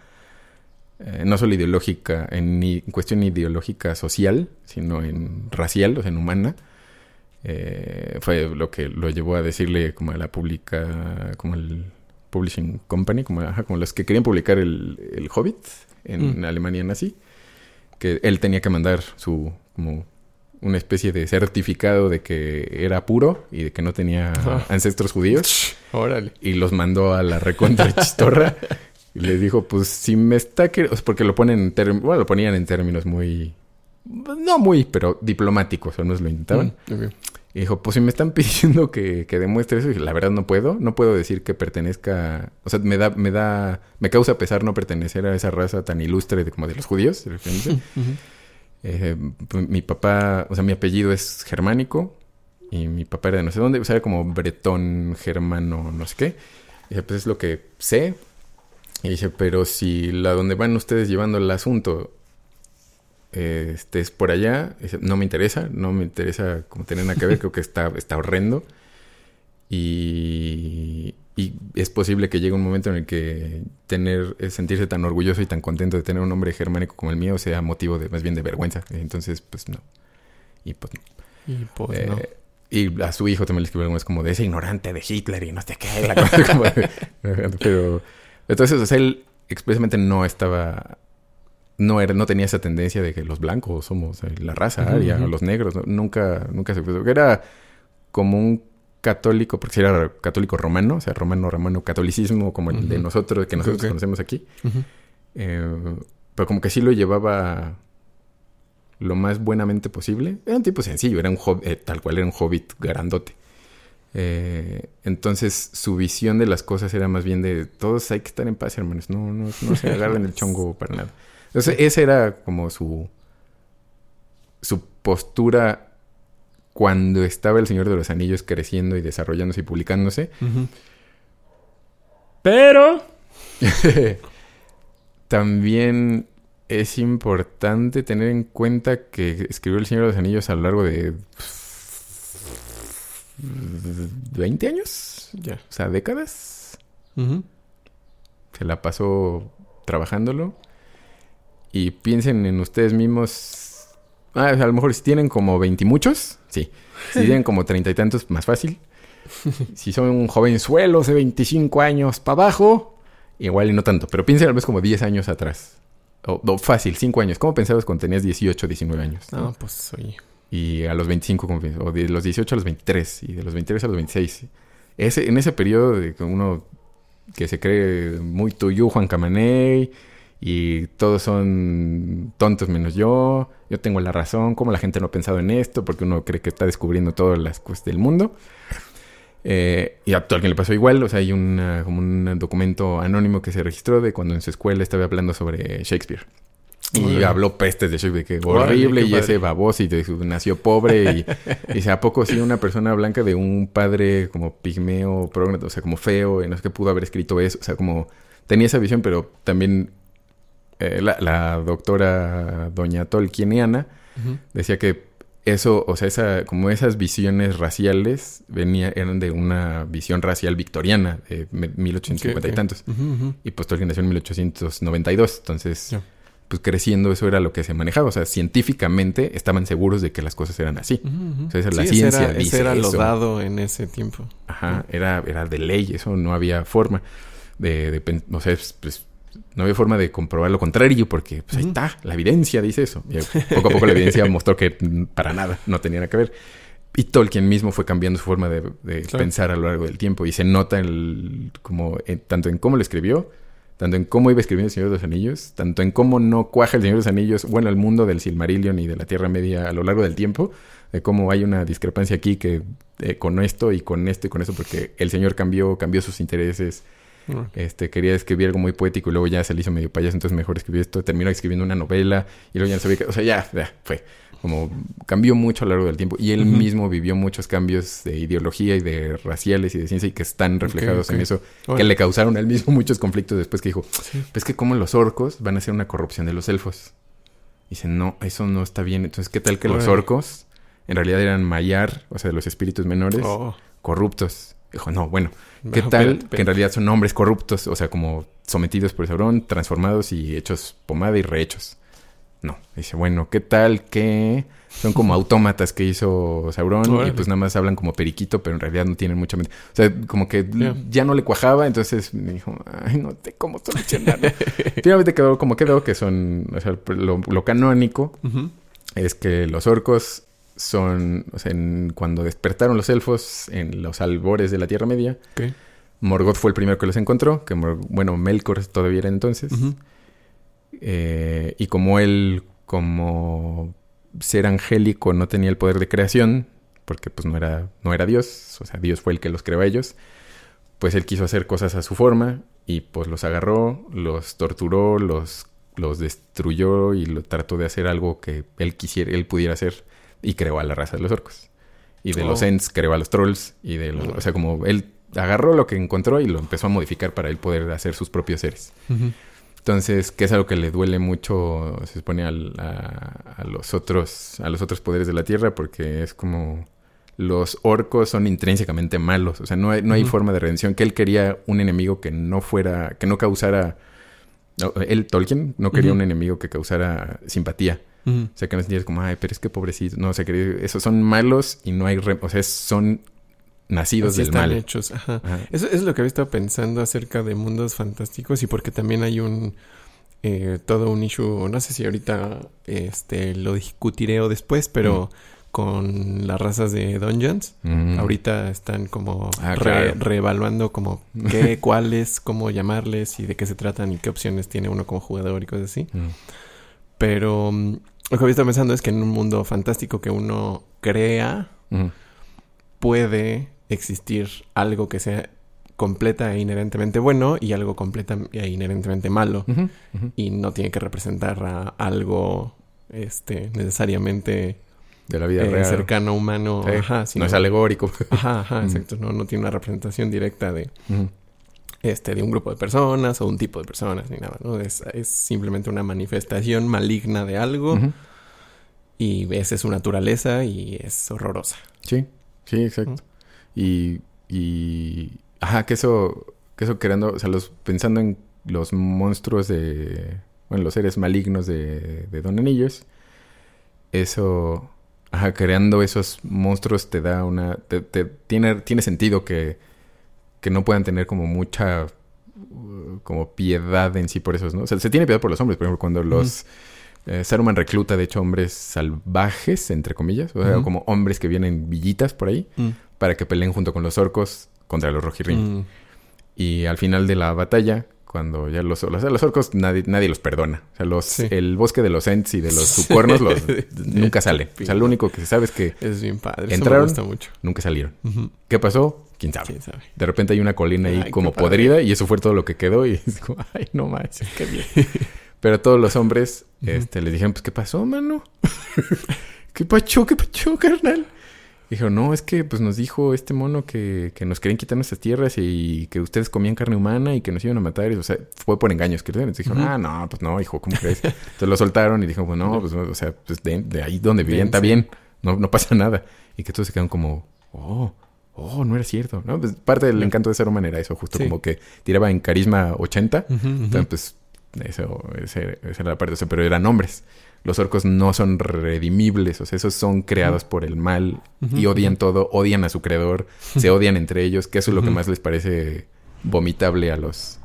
eh, no solo ideológica, en, cuestión ideológica social, sino en racial, o sea, en humana, eh, fue lo que lo llevó a decirle como a la pública, como el Publishing Company, como, como los que querían publicar el, el Hobbit en mm. Alemania nazi que él tenía que mandar su como una especie de certificado de que era puro y de que no tenía ancestros judíos. (laughs) Órale. Y los mandó a la recontra (laughs) chistorra. y le dijo, pues si me está que... porque lo ponen en. Bueno, lo ponían en términos muy... No muy, pero diplomáticos, o no lo intentaban. Mm, y dijo, pues si me están (laughs) pidiendo que, que demuestre eso, y la verdad no puedo, no puedo decir que pertenezca, o sea, me da, me da, me causa pesar no pertenecer a esa raza tan ilustre de, como de los judíos, (laughs) eh, pues, mi papá, o sea, mi apellido es germánico, y mi papá era de no sé dónde, o sea, era como bretón, germano, no sé qué. Y dice, pues es lo que sé. Y dice, pero si la donde van ustedes llevando el asunto eh, estés por allá, no me interesa, no me interesa como tener nada que ver, (laughs) creo que está, está horrendo. Y, y, es posible que llegue un momento en el que tener, eh, sentirse tan orgulloso y tan contento de tener un nombre germánico como el mío sea motivo de más bien de vergüenza. Entonces, pues no. Y pues no. Y pues eh, Y a su hijo también le escribió es como de ese ignorante de Hitler y no sé qué. La cosa, (laughs) pero entonces, él expresamente no estaba no era, no tenía esa tendencia de que los blancos somos eh, la raza aria, los negros, nunca, nunca se puso. Era como un católico, porque era católico romano, o sea, romano, romano, catolicismo como el de nosotros, que nosotros conocemos aquí. Eh, pero como que sí lo llevaba lo más buenamente posible. Era un tipo sencillo, era un eh, tal cual era un hobbit grandote. entonces su visión de las cosas era más bien de todos hay que estar en paz, hermanos. No, no, no se (laughs) agarren el chongo para nada. Entonces, esa era como su, su postura cuando estaba el Señor de los Anillos creciendo y desarrollándose y publicándose. Pero (laughs) también es importante tener en cuenta que escribió el Señor de los Anillos a lo largo de 20 años, ya, o sea, décadas. Se la pasó trabajándolo y piensen en ustedes mismos. Ah, a lo mejor si tienen como veintimuchos, sí. Si tienen como treinta y tantos, más fácil. (laughs) si son un jovenzuelo de 25 años para abajo, igual y no tanto. Pero piensen a vez como 10 años atrás. O, fácil, 5 años. ¿Cómo pensabas cuando tenías 18, 19 años? No, pues oye. Y a los 25, o de los 18 a los 23, y de los 23 a los 26. Ese, en ese periodo de que uno que se cree muy tuyo, Juan Camaney, y todos son tontos menos yo, yo tengo la razón, como la gente no ha pensado en esto, porque uno cree que está descubriendo todas las cosas del mundo. Eh, y a todo alguien le pasó igual, o sea, hay una, como un documento anónimo que se registró de cuando en su escuela estaba hablando sobre Shakespeare. Y habló pestes de Shakespeare, que horrible, y ese baboso, y nació pobre, y, y ¿a poco sí una persona blanca de un padre como pigmeo, o sea, como feo, y no sé qué pudo haber escrito eso, o sea, como tenía esa visión, pero también eh, la, doctora doña Tolkieniana decía que eso, o sea, esa, como esas visiones raciales venía, eran de una visión racial victoriana, de 1850 y tantos. Y pues Tolkien nació en 1892, entonces, pues creciendo eso era lo que se manejaba. O sea, científicamente estaban seguros de que las cosas eran así. O sea, la ciencia era, dice era lo dado en ese tiempo. Ajá, era, era de ley, eso no había forma de, de no sé, pues no había forma de comprobar lo contrario porque pues, ahí está, la evidencia dice eso. Y poco a poco la evidencia (laughs) mostró que para nada, no tenía nada que ver. Y Tolkien mismo fue cambiando su forma de, pensar a lo largo del tiempo y se nota el, como tanto en cómo lo escribió, tanto en cómo iba escribiendo El Señor de los Anillos, tanto en cómo no cuaja El Señor de los Anillos, bueno, el mundo del Silmarillion y de la Tierra Media a lo largo del tiempo, de cómo hay una discrepancia aquí que eh, con esto y con esto y con eso, porque el Señor cambió, cambió sus intereses, este, quería escribir algo muy poético y luego ya se le hizo medio payaso, entonces mejor escribió esto. Terminó escribiendo una novela y luego ya no sabía que... O sea, ya, ya, fue. Como cambió mucho a lo largo del tiempo. Y él mismo vivió muchos cambios de ideología y de raciales y de ciencia y que están reflejados en eso. Que le causaron a él mismo muchos conflictos después que dijo, pues que como los orcos van a ser una corrupción de los elfos. Y dice, no, eso no está bien. Entonces, ¿qué tal que los orcos en realidad eran mayar, o sea, de los espíritus menores, oh. corruptos? Dijo, no, bueno, ¿qué tal que en realidad son hombres corruptos, o sea, como sometidos por Sauron, transformados y hechos pomada y rehechos? No, dice, bueno, ¿qué tal que son como (laughs) autómatas que hizo Sauron y pues nada más hablan como periquito, pero en realidad no tienen mucha mente? O sea, como que ya no le cuajaba, entonces me dijo, ay, no sé cómo solucionarlo. (laughs) Finalmente quedó como quedó, que son, o sea, lo, canónico es que los orcos son, o sea, cuando despertaron los elfos en los albores de la Tierra Media, Morgoth fue el primero que los encontró, que bueno, Melkor todavía era entonces. Eh, y como él, como ser angélico, no tenía el poder de creación, porque pues no era, no era Dios, o sea, Dios fue el que los creó a ellos, pues él quiso hacer cosas a su forma y pues los agarró, los torturó, los, los destruyó y lo trató de hacer algo que él quisiera, él pudiera hacer y creó a la raza de los orcos. Y de los oh. Ents creó a los trolls y de los... O sea, como él agarró lo que encontró y lo empezó a modificar para él poder hacer sus propios seres. Entonces, que es algo que le duele mucho, se supone, a, los otros, a los otros poderes de la Tierra, porque es como los orcos son intrínsecamente malos. O sea, no hay, no hay forma de redención. Que él quería un enemigo que no fuera, que no causara. él, Tolkien, no quería un enemigo que causara simpatía. O sea, que no sentías como, ay, pero es que pobrecito. No, o sea, que esos son malos y no hay... o sea, son nacidos del están mal. hechos, ajá. Eso es lo que había estado pensando acerca de mundos fantásticos y porque también hay un... Eh, todo un issue, no sé si ahorita este, lo discutiré o después, pero con las razas de Dungeons. Ahorita están como ah, reevaluando como qué, (laughs) cuáles, cómo llamarles y de qué se tratan y qué opciones tiene uno como jugador y cosas así. Pero mm, lo que había estado pensando es que en un mundo fantástico que uno crea, puede existir algo que sea completa e inherentemente bueno y algo completa e inherentemente malo. Y no tiene que representar a algo este, necesariamente de la vida eh, real. cercano, humano. Ajá, no es alegórico. Ajá, ajá, (laughs) exacto. No, no tiene una representación directa de, este, de un grupo de personas o un tipo de personas ni nada, ¿no? Es, simplemente una manifestación maligna de algo y esa es su naturaleza y es horrorosa. Sí, sí, exacto. y, y, ajá, que eso, que eso creando, o sea, los, pensando en los monstruos de, bueno, los seres malignos de, de Don Anillos, eso, ajá, creando esos monstruos te da una, te, tiene, tiene sentido que que no puedan tener como mucha uh, como piedad en sí por esos, ¿no? O sea, se tiene piedad por los hombres, por ejemplo, cuando los eh, Saruman recluta de hecho hombres salvajes, entre comillas, o sea, como hombres que vienen villitas por ahí, mm. para que peleen junto con los orcos contra los rojirrin. Mm. Y al final de la batalla, cuando ya los, los orcos nadie, nadie los perdona. O sea, los, el bosque de los Ents y de los sucuernos los, (laughs) nunca sale. O sea, lo único que se sabe es que es bien padre. entraron, mucho. nunca salieron. ¿Qué pasó? ¿Quién sabe? De repente hay una colina ahí como podrida y eso fue todo lo que quedó y es como, ay, no manches, qué bien. (laughs) Pero todos los hombres este, les dijeron, pues, ¿qué pasó, mano? (laughs) ¿Qué pacho, qué pacho, carnal? Dijo, no, es que pues nos dijo este mono que, que, nos querían quitar nuestras tierras y que ustedes comían carne humana y que nos iban a matar. Y, o sea, fue por engaños. Que dijeron, ah, no, pues no, hijo, ¿cómo crees? Entonces lo soltaron y dijo, pues no, pues, o sea, pues de, ahí donde vivían está bien. no, no pasa nada. Y que todos se quedan como, oh, oh, no era cierto, ¿no? Pues parte del encanto de ser humano era eso, justo como que tiraba en carisma 80. Entonces, pues, eso, esa era la parte, pero eran hombres. Los orcos no son redimibles, o sea, esos son creados por el mal y odian todo, odian a su creador, se (laughs) odian entre ellos, que eso es lo que más les parece vomitable a los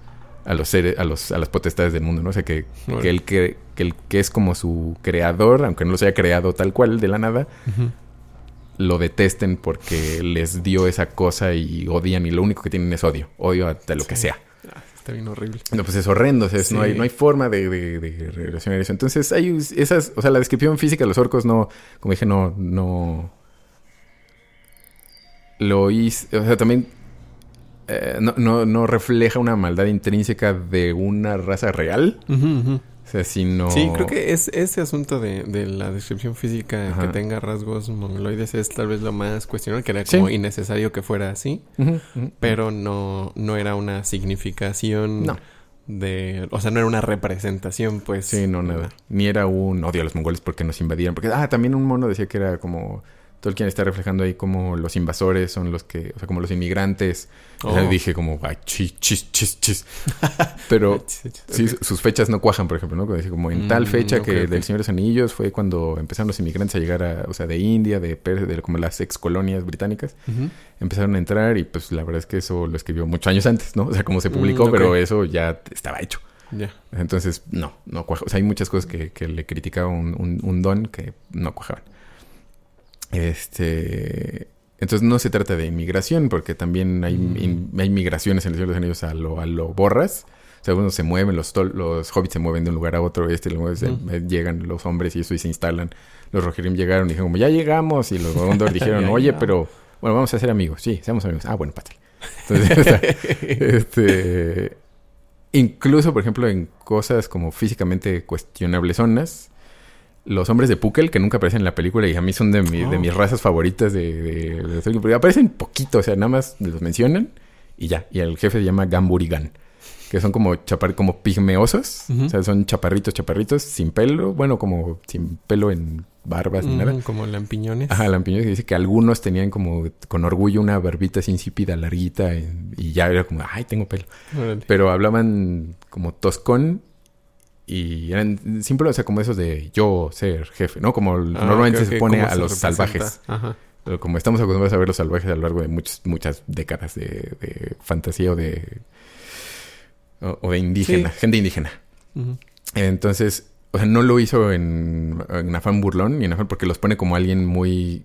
a los seres, a los a las potestades del mundo, ¿no? O sea, que, que el que, el que es como su creador, aunque no los haya creado tal cual de la nada, lo detesten porque les dio esa cosa y odian y lo único que tienen es odio, odio a, lo que sea. Está bien horrible. No, pues es horrendo, no, hay, no hay forma de, de, relacionar eso. Entonces hay esas, o sea, la descripción física de los orcos no, como dije, no, no... Lo hice, o sea, también eh, no, no, no, refleja una maldad intrínseca de una raza real. O sea, sino... Sí, creo que es ese asunto de, de la descripción física que tenga rasgos mongoloides es tal vez lo más cuestionable, que era como innecesario que fuera así, pero no, no era una significación de... O sea, no era una representación, pues. Sí, no, nada. Ni era un odio a los mongoles porque nos invadían. Porque, ah, también un mono decía que era como Tolkien está reflejando ahí como los invasores son los que, o sea, como los inmigrantes. Oh. dije como, ay, chis, chis, chis, chis. (laughs) Pero sí, sus fechas no cuajan, por ejemplo, ¿no? Como, como en tal mm, fecha que del Señor de los Anillos fue cuando empezaron los inmigrantes a llegar a, o sea, de India, de, de como las ex colonias británicas. Empezaron a entrar y pues la verdad es que eso lo escribió muchos años antes, ¿no? O sea, como se publicó, mm, pero eso ya estaba hecho. Entonces, no, no cuaja. O sea, hay muchas cosas que, que le criticaba un, un don que no cuajaban. Este. Entonces no se trata de inmigración, porque también hay, mm. hay migraciones en el Señor de los Anillos a lo, a lo borras. O sea, uno se mueven, los, los hobbits se mueven de un lugar a otro, este mm. eh, llegan los hombres y eso y se instalan. Los Rohirrim llegaron y dijeron, como ya llegamos, y los Gondor (laughs) dijeron, oye, pero bueno, vamos a ser amigos. Sí, seamos amigos. Ah, bueno, pásale. Entonces, (laughs) este, incluso, por ejemplo, en cosas como físicamente cuestionables zonas, los hombres de Pukel, que nunca aparecen en la película y a mí son de, de oh. mis razas favoritas de, de, aparecen poquito, o sea, nada más los mencionan y ya. Y el jefe se llama Gamburigan, que son como chapar, como pigmeosos, o sea, son chaparritos, chaparritos, sin pelo, bueno, como sin pelo en barbas ni nada. Como lampiñones. Ajá, lampiñones, que dice que algunos tenían como con orgullo una barbita así insípida, larguita, y ya era como, ay, tengo pelo. Pero hablaban como toscón y eran simples, o sea, como esos de yo ser jefe, ¿no? Como ah, normalmente se pone a los salvajes. Ajá. como estamos acostumbrados a ver los salvajes a lo largo de muchas, muchas décadas de, fantasía o de. o, de indígena, gente indígena. Entonces, o sea, no lo hizo en, en afán burlón ni en afán porque los pone como alguien muy.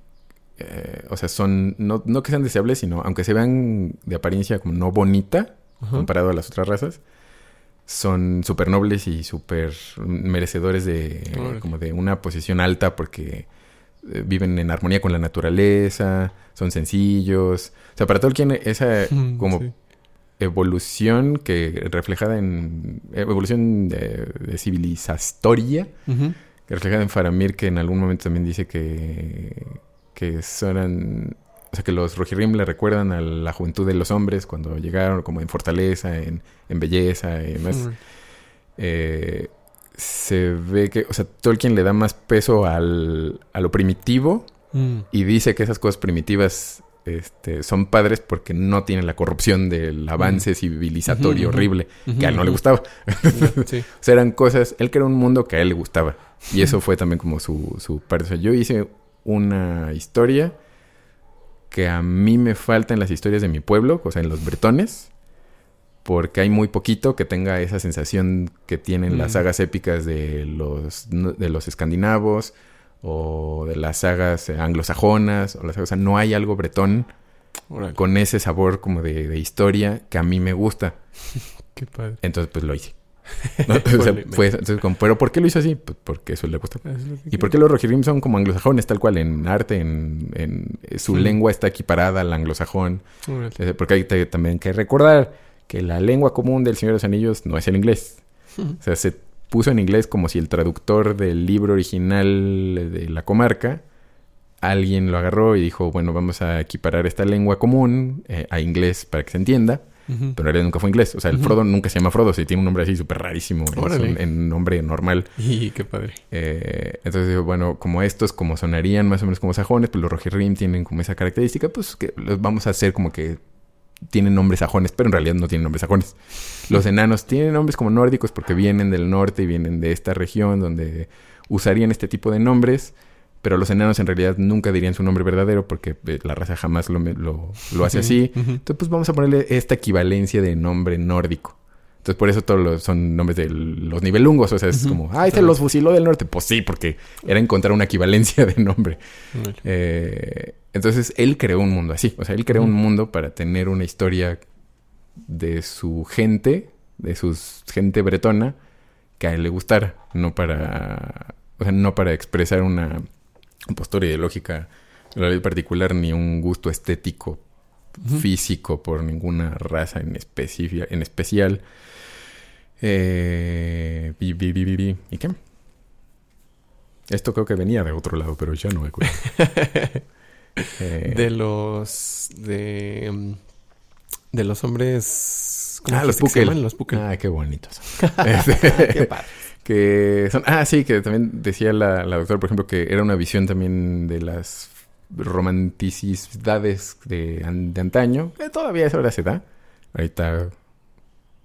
Eh, o sea, son. No, no que sean deseables, sino aunque se vean de apariencia como no bonita comparado a las otras razas son súper nobles y súper merecedores de como de una posición alta porque eh, viven en armonía con la naturaleza, son sencillos. O sea, para Tolkien esa mm, (laughs) como evolución que reflejada en evolución de, de civilizatoria, que reflejada en Faramir que en algún momento también dice que que son o sea, que los Rohirrim le recuerdan a la juventud de los hombres cuando llegaron como en fortaleza, en, belleza y demás. Eh, se ve que, o sea, Tolkien le da más peso al, a lo primitivo mm. y dice que esas cosas primitivas este, son padres porque no tienen la corrupción del avance mm. civilizatorio horrible que a él no le gustaba. (laughs) o sea, eran cosas, él creó un mundo que a él le gustaba y eso fue también como su, su parte. O sea, yo hice una historia que a mí me falta en las historias de mi pueblo, o sea, en los bretones, porque hay muy poquito que tenga esa sensación que tienen las mm. sagas épicas de los, de los escandinavos o de las sagas anglosajonas, o, las, o sea, no hay algo bretón con ese sabor como de, de historia que a mí me gusta. (laughs) Qué padre. Entonces, pues lo hice. Pero ¿por qué lo hizo así? Pues porque eso le gusta. ¿Y por qué los Rohirrim son como anglosajones, tal cual, en arte, en, su lengua está equiparada al anglosajón? Porque hay también que recordar que la lengua común del Señor de los Anillos no es el inglés. O sea, se puso en inglés como si el traductor del libro original de la comarca alguien lo agarró y dijo, bueno, vamos a equiparar esta lengua común eh, a inglés para que se entienda. Pero en realidad nunca fue inglés. O sea, el Frodo nunca se llama Frodo, sí tiene un nombre así súper rarísimo, en nombre normal. Y qué padre. Eh, entonces, bueno, como estos, como sonarían más o menos como sajones, pues los Rohirrim tienen como esa característica, pues que los vamos a hacer como que tienen nombres sajones, pero en realidad no tienen nombres sajones. Los enanos tienen nombres como nórdicos porque vienen del norte y vienen de esta región donde usarían este tipo de nombres, pero los enanos en realidad nunca dirían su nombre verdadero porque eh, la raza jamás lo, lo, hace así. Entonces, pues vamos a ponerle esta equivalencia de nombre nórdico. Entonces, por eso todos son nombres de los nivelungos. O sea, es como, ah, este los fusiló del norte. Pues sí, porque era encontrar una equivalencia de nombre. Eh, entonces, él creó un mundo así. O sea, él creó un mundo para tener una historia de su gente, de su gente bretona, que a él le gustara. No para, o sea, no para expresar una postura ideológica particular ni un gusto estético físico por ninguna raza en, en especial. Eh, ¿Y qué? Esto creo que venía de otro lado, pero ya no me acuerdo. (laughs) Eh, de los. De. Mm, de los hombres. ¿Cómo ah, los Pukel. Los Ah, qué bonitos. (laughs) qué padre. Que son. Ah, sí, que también decía la, la doctora, por ejemplo, que era una visión también de las romanticidades de, de antaño. Que todavía eso ahora se da. Ahorita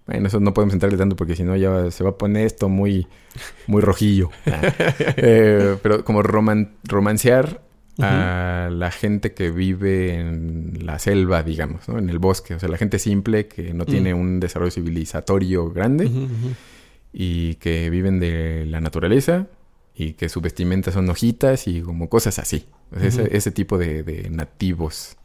bueno, eso no podemos entrarle tanto porque si no ya se va a poner esto muy, muy rojillo. (laughs) Eh, pero como romancear a la gente que vive en la selva, digamos, ¿no? En el bosque. O sea, la gente simple que no tiene mm. un desarrollo civilizatorio grande y que viven de la naturaleza y que su vestimenta son hojitas y como cosas así. ese, tipo de, nativos.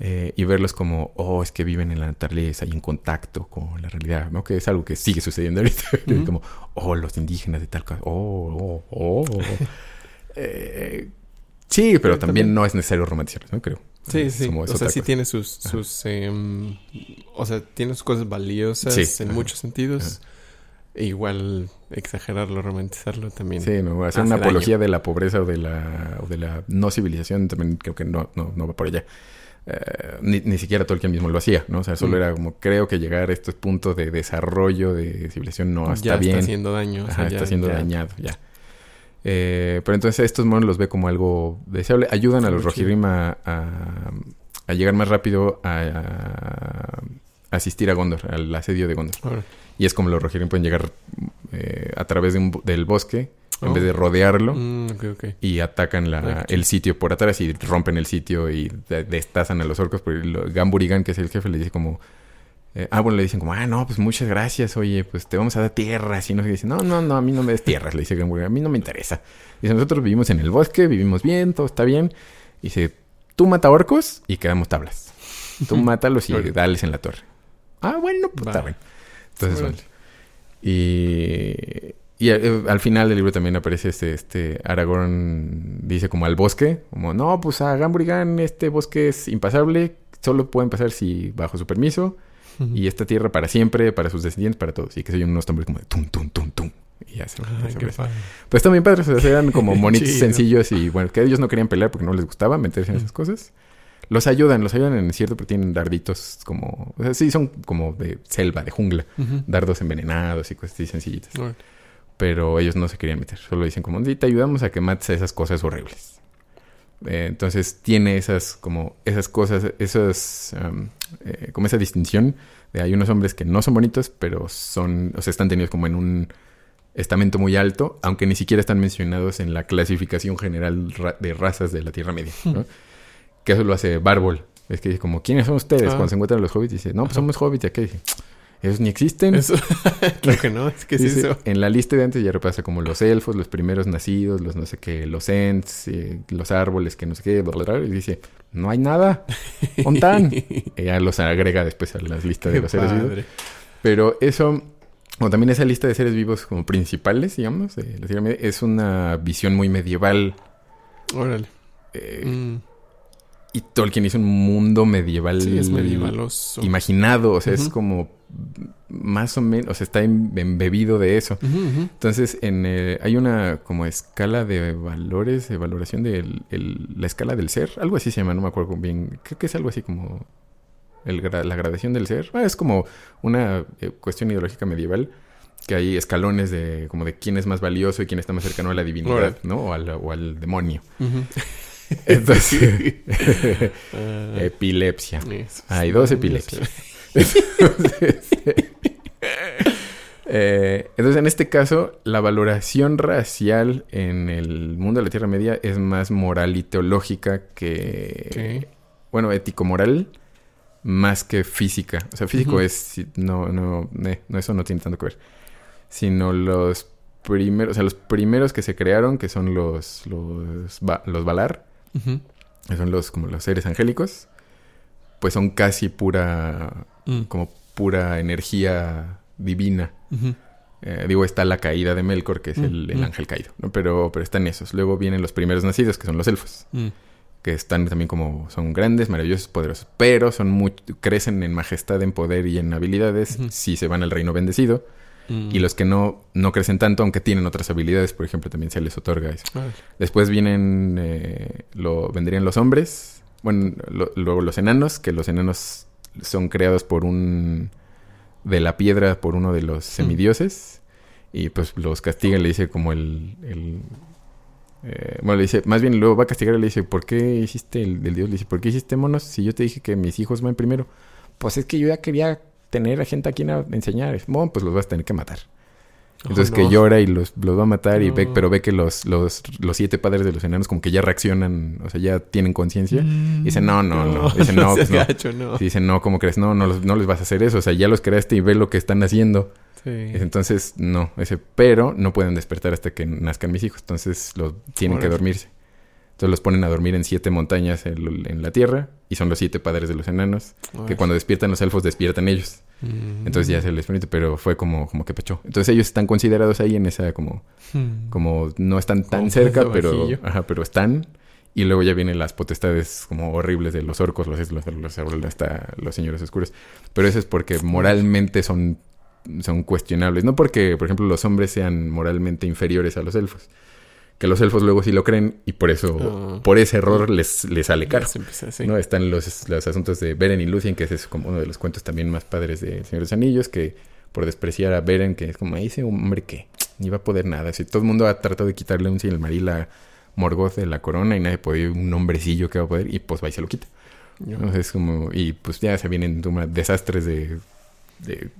Eh, y verlos como, oh, es que viven en la naturaleza y en contacto con la realidad, ¿no? Que es algo que sigue sucediendo ahorita. (laughs) como, oh, los indígenas de tal cosa, oh, oh, oh. (laughs) eh, sí, pero también, no es necesario romantizarlos, ¿no? Creo. Sí, sí. o sea, sí tiene sus, sus em, o sea, tiene sus cosas valiosas en muchos sentidos. E igual exagerarlo, romantizarlo también. Sí, no, hacer una apología de la pobreza o de la, o de la no civilización también creo que no, no, no va por allá. Eh, ni, ni, siquiera Tolkien mismo lo hacía, ¿no? O sea, solo mm. era como, creo que llegar a estos puntos de desarrollo de civilización no está ya bien. está haciendo daño. Ajá, está siendo dañado, ya. Eh, pero entonces estos monos los ve como algo deseable. Ayudan a los Rohirrim a, a, llegar más rápido a, asistir a Gondor, al asedio de Gondor. Y es como los Rohirrim pueden llegar eh, a través de un, del bosque en vez de oh. rodearlo. Mm, y atacan la, el sitio por atrás y rompen el sitio y destazan a los orcos. Porque Gamburigan, que es el jefe, le dice como... Eh, ah, bueno, le dicen como, ah, no, pues muchas gracias, oye, pues te vamos a dar tierras. Y no dice, no, no, no, a mí no me des tierras, le dice Gamburigan, a mí no me interesa. Dice, nosotros vivimos en el bosque, vivimos bien, todo está bien. dice, tú mata orcos y quedamos tablas. Tú (laughs) mátalos y dales en la torre. Ah, bueno, pues está bien. Entonces, Y y eh, al final del libro también aparece este, este Aragorn dice como al bosque, como no, pues a Gamburigan este bosque es impasable, solo pueden pasar si bajo su permiso y esta tierra para siempre, para sus descendientes, para todos. Y que se oyen unos tambores como de tum, tum, tum, tum. Y ya se, Pues también padres, o sea, eran como (laughs) monitos sencillos y bueno, que ellos no querían pelear porque no les gustaba meterse en esas cosas. Los ayudan, los ayudan en el cierto, pero tienen darditos como, o sea, sí, son como de selva, de jungla, dardos envenenados y cosas así sencillitas pero ellos no se querían meter. Solo dicen como, te ayudamos a que mates a esas cosas horribles. Eh, entonces tiene esas como esas cosas, esas eh, como esa distinción de hay unos hombres que no son bonitos, pero son, o sea, están tenidos como en un estamento muy alto, aunque ni siquiera están mencionados en la clasificación general de razas de la Tierra Media, ¿no? (laughs) que eso lo hace Bárbol. Es que dice como, ¿quiénes son ustedes? Ah. Cuando se encuentran los hobbits, dice, no, pues somos hobbits. Y dice, esos ni existen. Eso. (laughs) Creo que no, es que sí eso. En la lista de antes ya repasa como los elfos, los primeros nacidos, los no sé qué, los ents, eh, los árboles, que no sé qué, bla, y dice, no hay nada. ¿Ontan? (laughs) ya los agrega después a las listas de los seres vivos. Pero eso, o también esa lista de seres vivos como principales, digamos, es una visión muy medieval. Órale. Eh, mm. Y Tolkien hizo un mundo medieval. Sí, es medievaloso. Imaginado, o sea, es como más o menos, o sea, está embebido de eso. Entonces, en, eh, hay una como escala de valores, de valoración de la escala del ser, algo así se llama, no me acuerdo bien. Creo que es algo así como la gradación del ser. Ah, es como una eh, cuestión ideológica medieval que hay escalones de como de quién es más valioso y quién está más cercano a la divinidad, ¿no? O al, o al demonio. (laughs) Entonces, ah. epilepsia. Hay dos epilepsias. (laughs) Eh, entonces, en este caso, la valoración racial en el mundo de la Tierra Media es más moral y teológica que, bueno, ético-moral, más que física. O sea, físico es, no, no, no, eso no tiene tanto que ver. Sino los primeros, o sea, los primeros que se crearon, que son los, los, los Valar, que son los, como los seres angélicos, pues son casi pura, mm. como pura energía divina. Eh, digo, está la caída de Melkor, que es el, mm, mm. ángel caído, ¿no? Pero, pero están esos. Luego vienen los primeros nacidos, que son los elfos. Que están también como... Son grandes, maravillosos, poderosos. Pero son muy... Crecen en majestad, en poder y en habilidades si se van al reino bendecido. Y los que no, no crecen tanto, aunque tienen otras habilidades, por ejemplo, también se les otorga eso. Después vienen... Eh, lo, vendrían los hombres. Bueno, luego los enanos, que los enanos son creados por un de la piedra por uno de los mm. semidioses y pues los castiga, le dice como el... el eh, bueno, le dice, más bien luego va a castigar y le dice, ¿por qué hiciste el del dios? Le dice, ¿por qué hiciste monos si yo te dije que mis hijos van primero? Pues es que yo ya quería tener a gente a quien enseñar. Bueno, pues los vas a tener que matar. Entonces que llora y los, los va a matar y ve, pero ve que los, los, los siete padres de los enanos como que ya reaccionan, o sea, ya tienen conciencia. y dice, no, no, no. Dice, (laughs) no, pues no. Dice, no, ¿cómo crees? No, no, no les vas a hacer eso. O sea, ya los creaste y ve lo que están haciendo. Sí. Entonces, no. Ese, pero no pueden despertar hasta que nazcan mis hijos. Entonces, los tienen que dormirse. Entonces los ponen a dormir en siete montañas en, la tierra y son los siete padres de los enanos que cuando despiertan los elfos despiertan ellos. Mm. Entonces ya se les permite, pero fue como, como que pechó. Entonces ellos están considerados ahí en esa como, hmm. como no están tan cerca, pero, ajá, pero están. Y luego ya vienen las potestades como horribles de los orcos, los los, los, hasta los señores oscuros. Pero eso es porque moralmente son, son cuestionables. No porque, por ejemplo, los hombres sean moralmente inferiores a los elfos que los elfos luego sí lo creen y por eso, ah. por ese error les, les sale caro. ¿no? Están los, los asuntos de Beren y Lucien, que es como uno de los cuentos también más padres de Señor de los Anillos, que por despreciar a Beren, que es como, ese hombre que ni va a poder nada. Si todo el mundo ha tratado de quitarle un Silmaril a Morgoth de la corona y nadie puede un hombrecillo que va a poder, y pues va y se lo quita. Entonces, como, y pues ya se vienen desastres de, de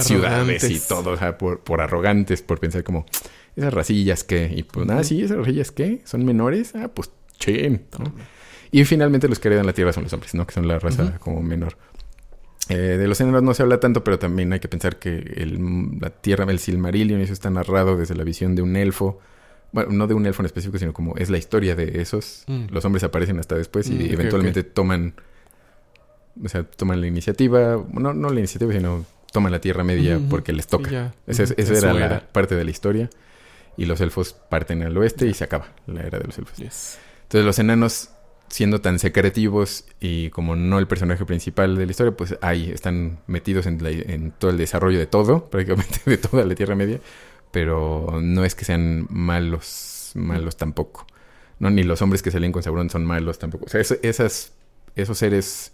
ciudades y todo, o sea, por, por arrogantes, por pensar como esas racillas que, y pues nada, sí, esas racillas que son menores, ah, pues chen. Y finalmente los que heredan la tierra son los hombres, ¿no? Que son la raza como menor. Eh, de los enanos no se habla tanto, pero también hay que pensar que el, la tierra, el Silmarillion, eso está narrado desde la visión de un elfo. Bueno, no de un elfo en específico, sino como es la historia de esos. Mm. Los hombres aparecen hasta después y mm, eventualmente toman, o sea, toman la iniciativa, no, no la iniciativa, sino toman la Tierra Media porque les toca. Esa, era la parte de la historia y los elfos parten al oeste y se acaba la era de los elfos. Entonces los enanos, siendo tan secretivos y como no el personaje principal de la historia, pues ahí están metidos en, todo el desarrollo de todo, (laughs) prácticamente de toda la Tierra Media, pero no es que sean malos, malos tampoco. No, ni los hombres que salen con Sauron son malos tampoco. O sea, esas, esos seres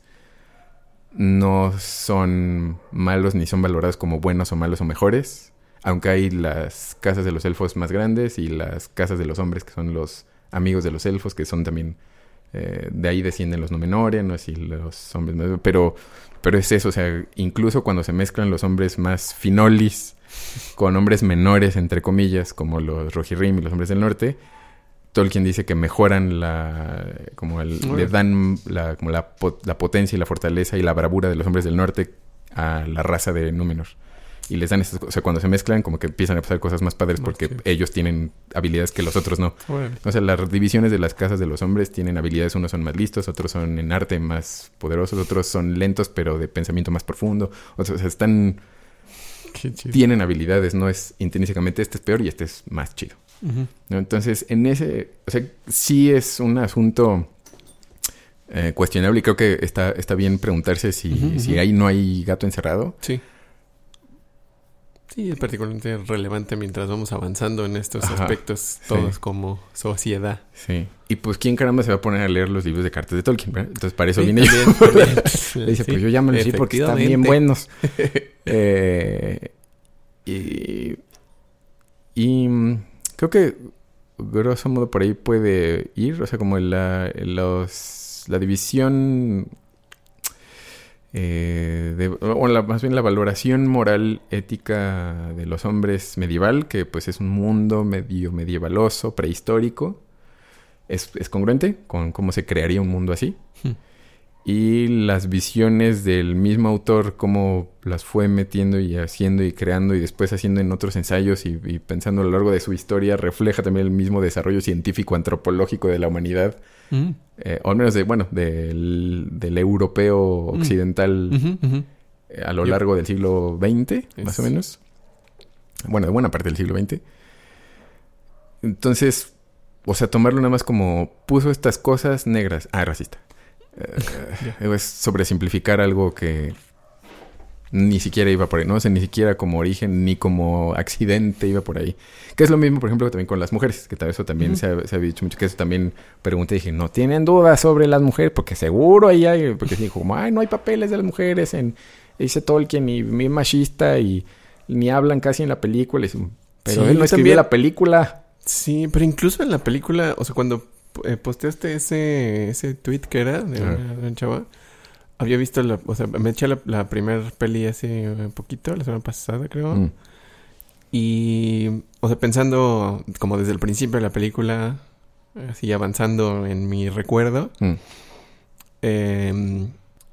no son malos ni son valorados como buenos o malos o mejores aunque hay las casas de los elfos más grandes y las casas de los hombres que son los amigos de los elfos, que son también... Eh, de ahí descienden los Númenóreanos y los hombres... Pero, pero es eso, o sea, incluso cuando se mezclan los hombres más finolis con hombres menores, entre comillas, como los Rohirrim y los hombres del norte, Tolkien dice que mejoran la... como le dan la, como la, la potencia y la fortaleza y la bravura de los hombres del norte a la raza de Númenor y les dan esas cosas. O sea, cuando se mezclan, como que empiezan a pasar cosas más padres porque ellos tienen habilidades que los otros no. O sea, las divisiones de las casas de los hombres tienen habilidades. Unos son más listos, otros son en arte más poderosos, otros son lentos, pero de pensamiento más profundo. O sea, están. Tienen habilidades, no es intrínsecamente este es peor y este es más chido. Entonces, en ese. O sea, sí es un asunto. Eh, cuestionable y creo que está, está bien preguntarse si, si ahí no hay gato encerrado. Sí. Sí, es particularmente relevante mientras vamos avanzando en estos aspectos todos como sociedad. Sí. Y pues, ¿quién caramba se va a poner a leer los libros de cartas de Tolkien? ¿verdad? Entonces, para eso viene yo. (laughs) Le dice, pues yo ya me los leí porque están bien buenos. (laughs) eh, y, y mm, creo que, grosso modo, por ahí puede ir. O sea, como la, los, la división eh, de, o la, más bien la valoración moral ética de los hombres medieval, que pues es un mundo medio medievaloso, prehistórico, es, es congruente con cómo se crearía un mundo así. Hmm. Y las visiones del mismo autor, cómo las fue metiendo y haciendo y creando y después haciendo en otros ensayos y, y pensando a lo largo de su historia, refleja también el mismo desarrollo científico antropológico de la humanidad Mm. Eh, o al menos de, bueno, del, del europeo mm. occidental eh, a lo largo del siglo XX, más o menos. Bueno, de buena parte del siglo XX. Entonces, o sea, tomarlo nada más como puso estas cosas negras. Ah, racista. Eh, es sobresimplificar algo que ni siquiera iba por ahí, ¿no? O sea, ni siquiera como origen ni como accidente iba por ahí. Que es lo mismo, por ejemplo, también con las mujeres, que tal vez eso también se, ha, había dicho mucho, que eso también pregunté y dije, no tienen dudas sobre las mujeres, porque seguro ahí hay, porque dijo, como, ay, no hay papeles de las mujeres en, dice Tolkien, y mi machista, y ni hablan casi en la película, pero él no escribió la película. Sí, pero incluso en la película, o sea, cuando eh, posteaste ese, ese tweet que era de una chava, había visto, la, o sea, me eché la, la primera peli hace un poquito, la semana pasada creo. Mm. Y, o sea, pensando como desde el principio de la película, así avanzando en mi recuerdo, mm. eh,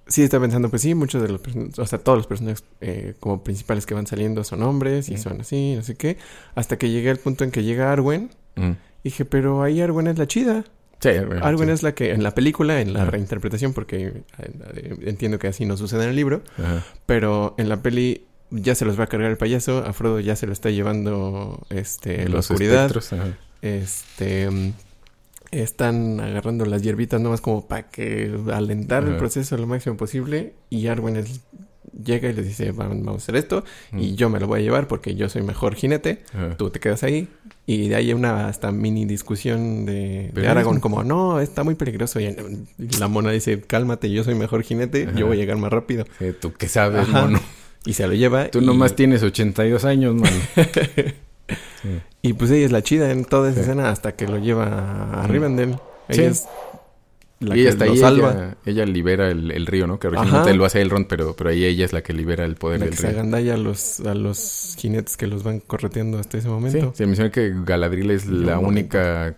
sí estaba pensando, pues sí, muchos de los o sea, todos los personajes eh, como principales que van saliendo son hombres y son así, no sé qué, hasta que llegué al punto en que llega Arwen. Mm. Dije, pero ahí Arwen es la chida. Sí, Arwen es la que en la película, en la reinterpretación, porque eh, entiendo que así no sucede en el libro, pero en la peli ya se los va a cargar el payaso, a Frodo ya se lo está llevando este la oscuridad. Este están agarrando las hierbitas nomás como para que alentar el proceso lo máximo posible y Arwen es llega y les dice, vamos a hacer esto y yo me lo voy a llevar porque yo soy mejor jinete, tú te quedas ahí. Y de ahí hay una hasta mini discusión de, Aragorn como, no, está muy peligroso. Y la mona dice, cálmate, yo soy mejor jinete, yo voy a llegar más rápido. tú qué sabes, mono. Y se lo lleva. Tú nomás tienes 82 años, man. (laughs) Y pues ella es la chida en toda esa escena hasta que lo lleva a Rivendell. Ella es y ella está ahí, salva. Ella, libera el, río, ¿no? Que originalmente lo hace Elrond, pero, pero ahí ella es la que libera el poder la del que río. Se agandalla a los, a los jinetes que los van correteando hasta ese momento. Sí, se menciona que Galadriel es la única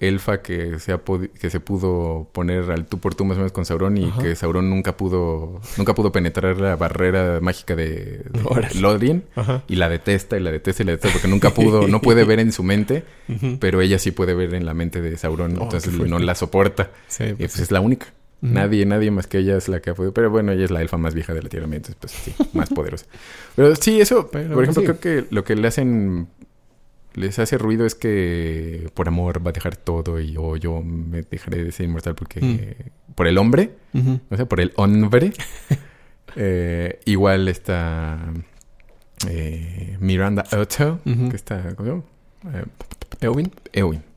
elfa que se, que se pudo poner al tú por tú más o menos con Sauron y que Sauron nunca pudo nunca pudo penetrar la barrera mágica de, Lodrien y la detesta y la detesta y la detesta porque nunca pudo no puede ver en su mente pero ella sí puede ver en la mente de Sauron oh, entonces no la soporta. Y pues, pues es la única. Nadie, nadie más que ella es la que ha podido. Pero bueno, ella es la elfa más vieja de la Tierra, entonces pues sí, más poderosa. Pero sí, eso, por ejemplo, creo que lo que le hacen les hace ruido es que por amor va a dejar todo y o yo me dejaré de ser inmortal porque mm. por el hombre, o sea, por el hombre. (laughs) eh, igual está eh, Miranda Otto, que está ¿cómo eh, Eowyn. Eowyn.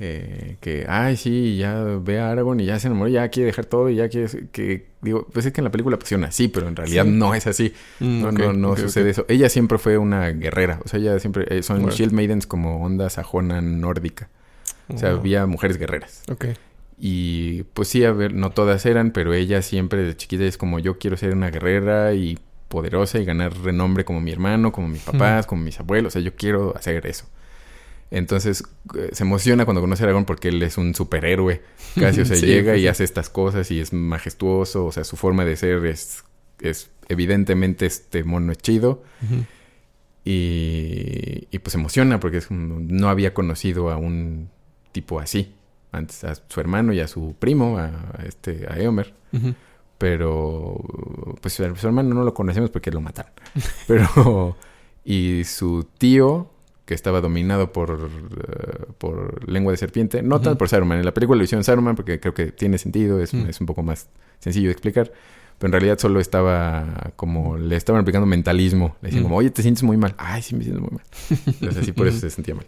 Eh, que, ay, sí, ya ve a Aragorn y ya se enamoró, ya quiere dejar todo y ya quiere que, digo, pues es que en la película pusieron así, pero en realidad no es así. Mm, no, no, no sucede eso. Ella siempre fue una guerrera, o sea, ella siempre, eh, son Shield Maidens como onda sajona nórdica. O sea, había mujeres guerreras. Ok. Y pues sí, a ver, no todas eran, pero ella siempre de chiquita es como yo quiero ser una guerrera y poderosa y ganar renombre como mi hermano, como mis papás, como mis abuelos. O sea, yo quiero hacer eso. Entonces eh, se emociona cuando conoce a Aragorn porque él es un superhéroe. Casi, o sea, (laughs) llega y hace estas cosas y es majestuoso. O sea, su forma de ser es, es evidentemente este mono chido. y, y, pues se emociona porque es, no había conocido a un tipo así. Antes a su hermano y a su primo, a, este, a Eomer. Pero pues su hermano no lo conocemos porque lo mataron. (laughs) Pero... y su tío que estaba dominado por, eh, por lengua de serpiente. No tanto por Saruman. En la película lo hicieron Saruman porque creo que tiene sentido, es, mm. es, un poco más sencillo de explicar. Pero en realidad solo estaba como... Le estaban aplicando mentalismo. Le decían mm. como, oye, te sientes muy mal. Ay, sí me siento muy mal. (laughs) Entonces así por eso se sentía mal.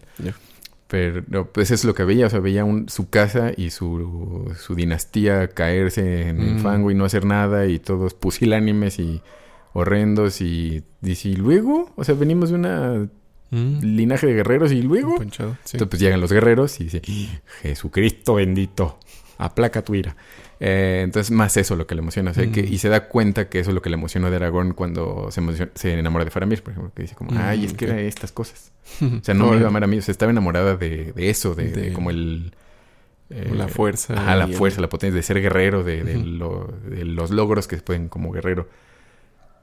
Pero pues eso es lo que veía, o sea, veía un, su casa y su, su dinastía caerse en el mm. fango y no hacer nada y todos pusilánimes y horrendos y dice, ¿y luego? O sea, venimos de una mm. linaje de guerreros y luego... Entonces pues llegan los guerreros y dice, Jesucristo bendito, aplaca tu ira. Eh, entonces, más eso lo que le emociona. O sea, que, mm. y se da cuenta que eso es lo que le emocionó de Aragón cuando se, se enamora de Faramir, por ejemplo. Que dice como, ay, es que era estas cosas. O sea, no me iba a amar a mí. O sea, estaba enamorada de, de eso, de, como el... la fuerza. Ajá, la fuerza, la potencia de ser guerrero, de, de, los logros que se pueden como guerrero.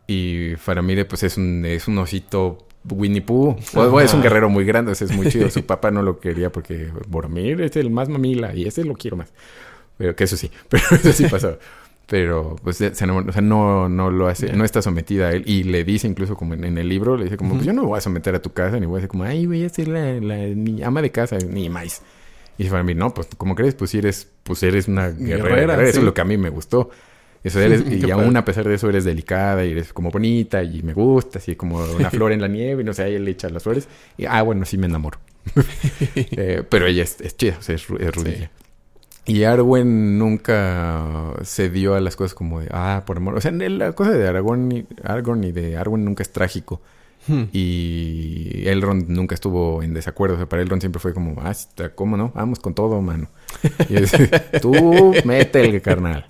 Y Faramir, pues, es un, es un osito Winnie Pooh. O, es un guerrero muy grande, o sea, es muy chido. Su papá no lo quería porque Boromir es el más mamila y ese lo quiero más. Pero que eso sí, (laughs) pero eso sí pasó. Pero pues o sea, no, no lo hace, no está sometida a él. Y le dice incluso como en, el libro, le dice como, pues yo no me voy a someter a tu casa, ni voy a decir como, ay, voy a ser la, la ama de casa, ni más. Y para mí, no, pues como crees, pues eres, pues eres una guerrera. Eso es lo que a mí me gustó. Eso eres, (laughs) y aún a pesar de eso eres delicada y eres como bonita y me gusta, así como una flor en la nieve y no sé, ahí le echa las flores. Y ah, bueno, sí me enamoro. (laughs) Eh, pero ella es, es chida, o sea, es, es y Arwen nunca se dio a las cosas como de, ah, por amor. O sea, la cosa de Aragorn y, Aragorn y de Arwen nunca es trágico. Hmm. Y Elrond nunca estuvo en desacuerdo. O sea, para Elrond siempre fue como, ah, ¿cómo no? Vamos con todo, mano. Y es, (laughs) tú mete el carnal.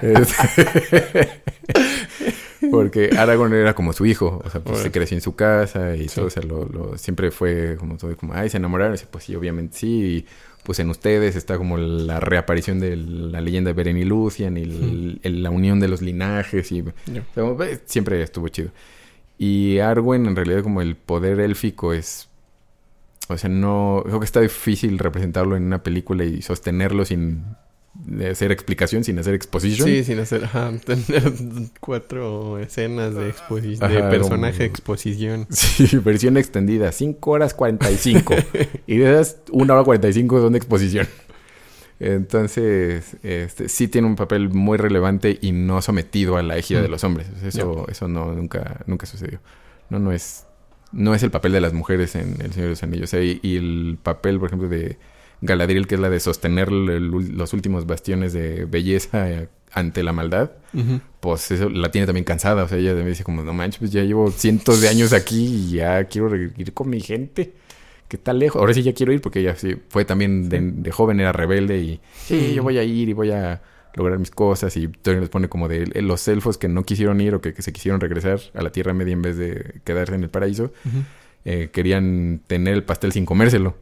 (laughs) porque Aragorn era como su hijo. O sea, pues se creció en su casa y todo. O sea, lo, siempre fue como todo, como, ay, se enamoraron. Y, pues sí, obviamente sí. Y, pues en ustedes está como la reaparición de la leyenda de Beren y Lucian y la unión de los linajes y siempre estuvo chido. Y Arwen en realidad como el poder élfico es o sea, no creo que está difícil representarlo en una película y sostenerlo sin de hacer explicación sin hacer exposición. Sí, sin hacer, ajá, (laughs) tener cuatro escenas de exposición, de personaje exposición. Sí, versión extendida, 5 horas 45. (laughs) y de esas 1 hora 45 son de exposición. Entonces, este, sí tiene un papel muy relevante y no sometido a la égida de mm. los hombres. Eso, eso no, nunca, nunca sucedió. No, no es, no es el papel de las mujeres en El Señor de los Anillos. y el papel, por ejemplo, de Galadriel, que es la de sostener los últimos bastiones de belleza eh, ante la maldad, pues eso la tiene también cansada. O sea, ella me dice como, no manches, pues ya llevo cientos de años aquí y ya quiero ir con mi gente. Que está lejos. Ahora sí ya quiero ir porque ella sí fue también de, joven, era rebelde y sí, yo voy a ir y voy a lograr mis cosas. Y Tony les pone como de los elfos que no quisieron ir o que, se quisieron regresar a la Tierra Media en vez de quedarse en el paraíso. Eh, querían tener el pastel sin comérselo.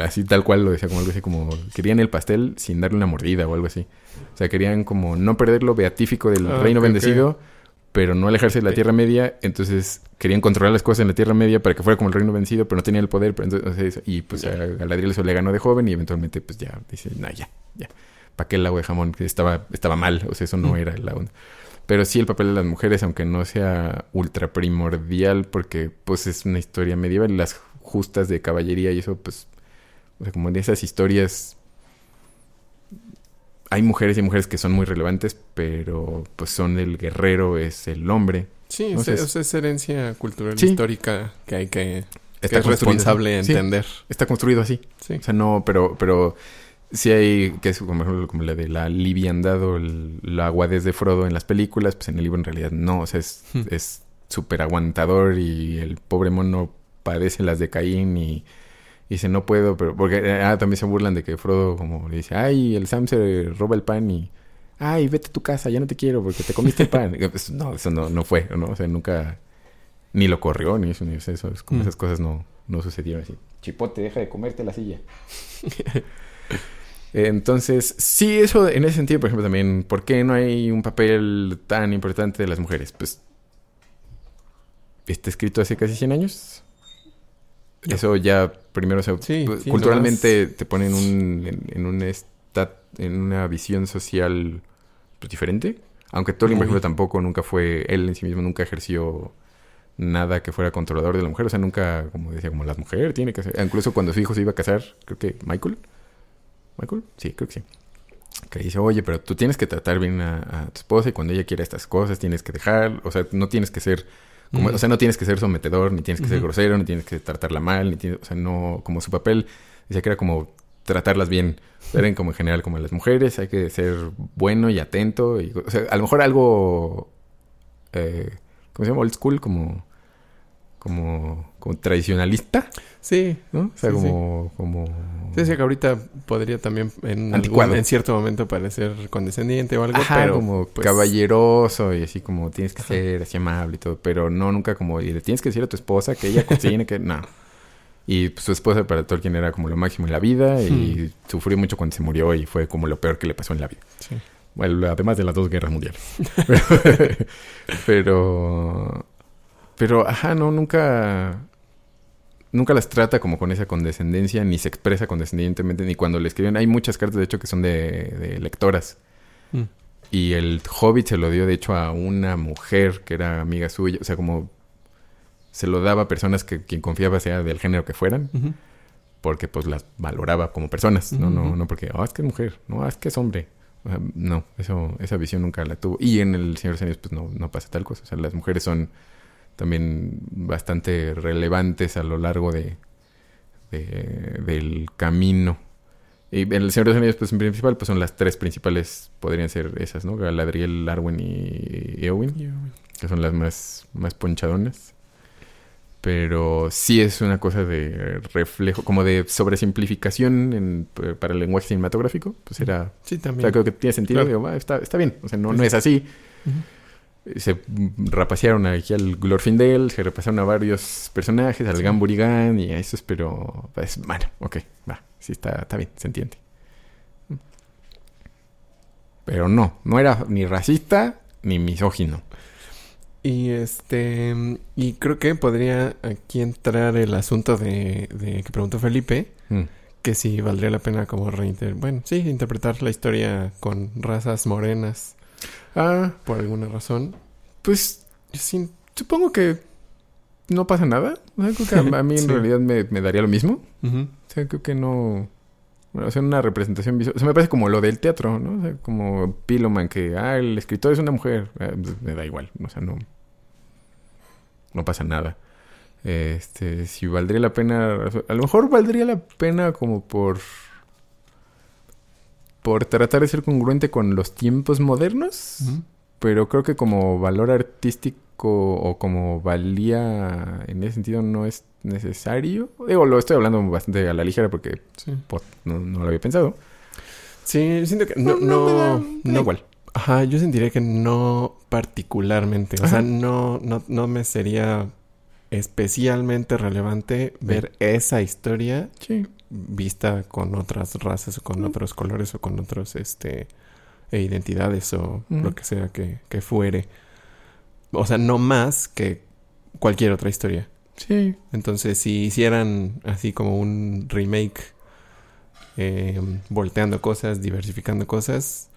Así tal cual lo decía como algo así como querían el pastel sin darle una mordida o algo así. O sea, querían como no perder lo beatífico del ah, reino bendecido, pero no alejarse de la Tierra Media. Entonces querían controlar las cosas en la Tierra Media para que fuera como el reino vencido, pero no tenían el poder. entonces, y pues a Galadriel eso le ganó de joven y eventualmente pues ya dice, no, ya, ya. ¿Para qué el agua de jamón? Que estaba, estaba mal, o sea, eso no era la onda. Pero sí el papel de las mujeres, aunque no sea ultra primordial, porque pues es una historia medieval, las justas de caballería y eso pues o sea, como de esas historias. Hay mujeres y mujeres que son muy relevantes, pero pues son el guerrero, es el hombre. Sí, es, herencia cultural histórica que hay que, está es responsable entender. está construido así. O sea, no, pero, pero sí hay, que es como, como la de la liviandad o la aguadez de Frodo en las películas, pues en el libro en realidad no, o sea, es hmm. súper aguantador y el pobre mono padece las de Caín y y dice, no puedo, pero porque eh, ah, también se burlan de que Frodo como le dice, ay, el Sam se roba el pan y, ay, vete a tu casa, ya no te quiero porque te comiste el pan. (laughs) Pues, no, eso no, no fue, ¿no? O sea, nunca, ni lo corrió, ni eso, ni eso, es como mm. esas cosas no, no sucedieron así. Chipote, deja de comerte la silla. (laughs) Entonces, sí, eso en ese sentido, por ejemplo, también, ¿por qué no hay un papel tan importante de las mujeres? Pues, está escrito hace casi 100 años. Eso ya primero, o pues, culturalmente te pone en un, en, un en una visión social pues, diferente. Aunque Tolkien, por ejemplo, tampoco nunca fue, él en sí mismo nunca ejerció nada que fuera controlador de la mujer. O sea, nunca, como decía, como la mujer tiene que ser. Incluso cuando su hijo se iba a casar, creo que Michael. ¿Michael? Sí, creo que sí. Que dice, oye, pero tú tienes que tratar bien a, tu esposa y cuando ella quiera estas cosas tienes que dejar, o sea, no tienes que ser o sea, no tienes que ser sometedor, ni tienes que ser grosero, ni tienes que tratarla mal, ni tienes, o sea, no, como su papel decía que era como tratarlas bien. Eran como en general como las mujeres, hay que ser bueno y atento. Y, o sea, a lo mejor algo, eh, ¿cómo se llama? Old school, como, como, como tradicionalista. Sí. ¿No? O sea, como, como... Sí, sí, que ahorita podría también en, en cierto momento parecer condescendiente o algo, pero... como pues, caballeroso y así como tienes que ser así amable y todo, pero no nunca como... Y le tienes que decir a tu esposa que ella cocine, que... No. Y su esposa para Tolkien era como lo máximo en la vida y hmm. sufrió mucho cuando se murió y fue como lo peor que le pasó en la vida. Bueno, además de las dos guerras mundiales. (laughs) pero, pero, ajá, no, nunca, nunca las trata como con esa condescendencia, ni se expresa condescendientemente, ni cuando le escriben. Hay muchas cartas, de hecho, que son de, lectoras. Hmm. Y el Hobbit se lo dio, de hecho, a una mujer que era amiga suya. O sea, como se lo daba a personas que quien confiaba sea del género que fueran, porque pues las valoraba como personas, no, no, no porque, oh, es que es mujer, no, es que es hombre. no, eso, esa visión nunca la tuvo. Y en el Señor de los Anillos, pues no, no pasa tal cosa. O sea, las mujeres son también bastante relevantes a lo largo de, del camino. Y en el Señor de los Anillos, pues en principal, pues son las tres principales, podrían ser esas, ¿no? Galadriel, Arwen y Eowyn, que son las más, más ponchadonas pero sí es una cosa de reflejo, como de sobresimplificación en, para el lenguaje cinematográfico, pues era... Sí, también. O sea, creo que tiene sentido, está, está bien, o sea, no, no es así. Se rapacearon aquí al Glorfindel, se repasaron a varios personajes, al Gamburigan y a esos, pero pues, bueno, ok, va, sí está, está bien, se entiende. Pero no, no era ni racista ni misógino. Y este y creo que podría aquí entrar el asunto de, que preguntó Felipe, mm. que si valdría la pena como reinter bueno, sí, interpretar la historia con razas morenas. Ah, por alguna razón. Pues sí, supongo que no pasa nada. a, mí en (laughs) realidad me, daría lo mismo. O sea, creo que no bueno, o una representación visual. O sea, me parece como lo del teatro, ¿no? O sea, como Piloman, que, ah, el escritor es una mujer. Ah, pues, me da igual. O sea, no no pasa nada. Este, si valdría la pena, a lo mejor valdría la pena como por por tratar de ser congruente con los tiempos modernos, pero creo que como valor artístico o como valía en ese sentido no es necesario. Digo, lo estoy hablando bastante a la ligera porque pues, no, lo había pensado. Sí, siento que no, no, no, igual. Ajá, yo sentiría que no particularmente. O sea, no, no, no me sería especialmente relevante ver esa historia vista con otras razas o con otros colores o con otros este e identidades o lo que sea que, que, fuere. O sea, no más que cualquier otra historia. Sí. Entonces, si hicieran así como un remake, eh, volteando cosas, diversificando cosas,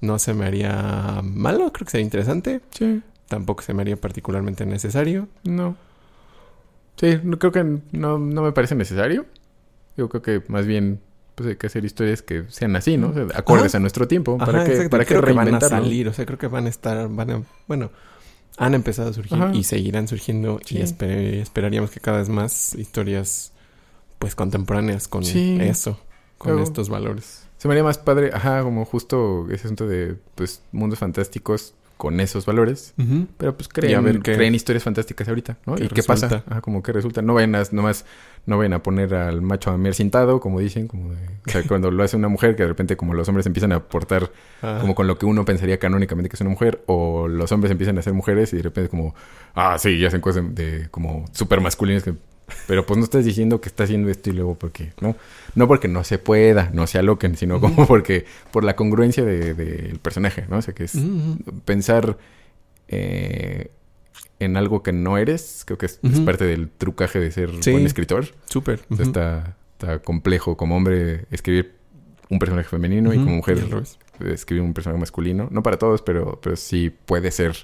no se me haría malo, creo que sería interesante. Sí. Tampoco se me haría particularmente necesario. No. Sí, creo que no, no me parece necesario. Yo creo que más bien pues hay que hacer historias que sean así, ¿no? acordes a nuestro tiempo. para que, para que, van a salir. O sea, creo que van a estar, van a, bueno, han empezado a surgir y seguirán surgiendo y esperaríamos que cada vez más historias pues contemporáneas con eso, con estos valores. Se me haría más padre, ajá, como justo ese asunto de, pues, mundos fantásticos con esos valores. Pero pues creen, creen historias fantásticas ahorita, ¿no? ¿Y qué pasa? Ajá, como que resulta. No vayan a, nomás, no vayan a poner al macho a mer cintado, como dicen, como de, o sea, (laughs) cuando lo hace una mujer, que de repente como los hombres empiezan a portar como con lo que uno pensaría canónicamente que es una mujer, o los hombres empiezan a ser mujeres y de repente como, ah, sí, ya hacen cosas de, como súper masculinas que pero pues no estás diciendo que está haciendo esto y luego porque, ¿no? No porque no se pueda, no se aloquen, sino como porque, por la congruencia del de, personaje, ¿no? O sea, que es pensar eh, en algo que no eres, creo que es, parte del trucaje de ser buen escritor. Súper. está, está complejo como hombre escribir un personaje femenino y como mujer escribir un personaje masculino. No para todos, pero, pero sí puede ser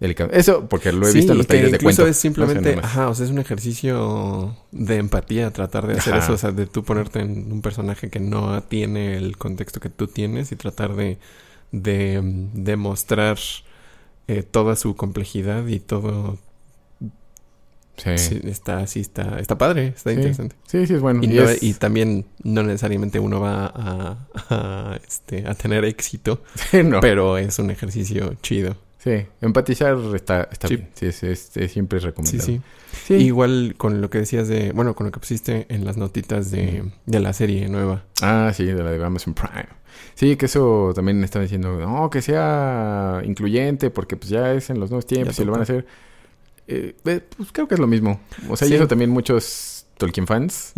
delicado. Eso, porque lo he visto en los talleres de cuento. es simplemente, ajá, o sea, es un ejercicio de empatía tratar de hacer eso, o sea, de tú ponerte en un personaje que no tiene el contexto que tú tienes y tratar de, de demostrar eh, toda su complejidad y todo Sí. está, sí, está, está padre, está interesante. Sí, sí, es bueno. Y, también no necesariamente uno va a, este, a tener éxito, (laughs) pero es un ejercicio chido. Sí, empatizar está, está bien. Sí, es, siempre es recomendable. Sí, sí, Igual con lo que decías de, bueno, con lo que pusiste en las notitas de, de la serie nueva. Ah, sí, de la de Amazon Prime. Sí, que eso también estaba diciendo, no, que sea incluyente, porque pues ya es en los nuevos tiempos y lo van a hacer. Eh, pues creo que es lo mismo. O sea, y eso también muchos Tolkien fans.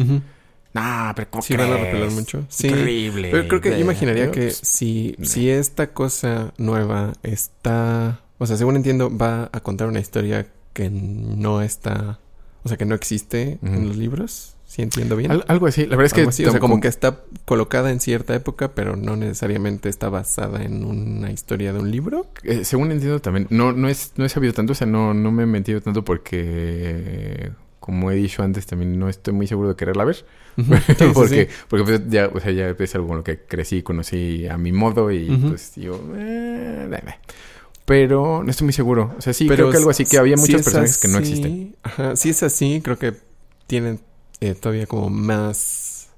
Nah, pero ¿cómo sí van a repeler mucho. Sí. Increíble. Pero creo que yo imaginaría que pues, si, si esta cosa nueva está... O sea, según entiendo, va a contar una historia que no está... O sea, que no existe en los libros. ¿Sí entiendo bien? algo así. La verdad es que... o sea, como que está colocada en cierta época, pero no necesariamente está basada en una historia de un libro. Eh, según entiendo también. No, no, es, no he sabido tanto. O sea, no, no me he metido tanto porque... Como he dicho antes, también no estoy muy seguro de quererla ver. (laughs) porque porque pues, ya, o sea, ya es algo con lo que crecí, conocí a mi modo y pues digo... Eh, pero no estoy muy seguro. O sea, sí, creo que algo así, que había muchos personajes que no existen. Ajá, si es así, creo que tienen eh, todavía como más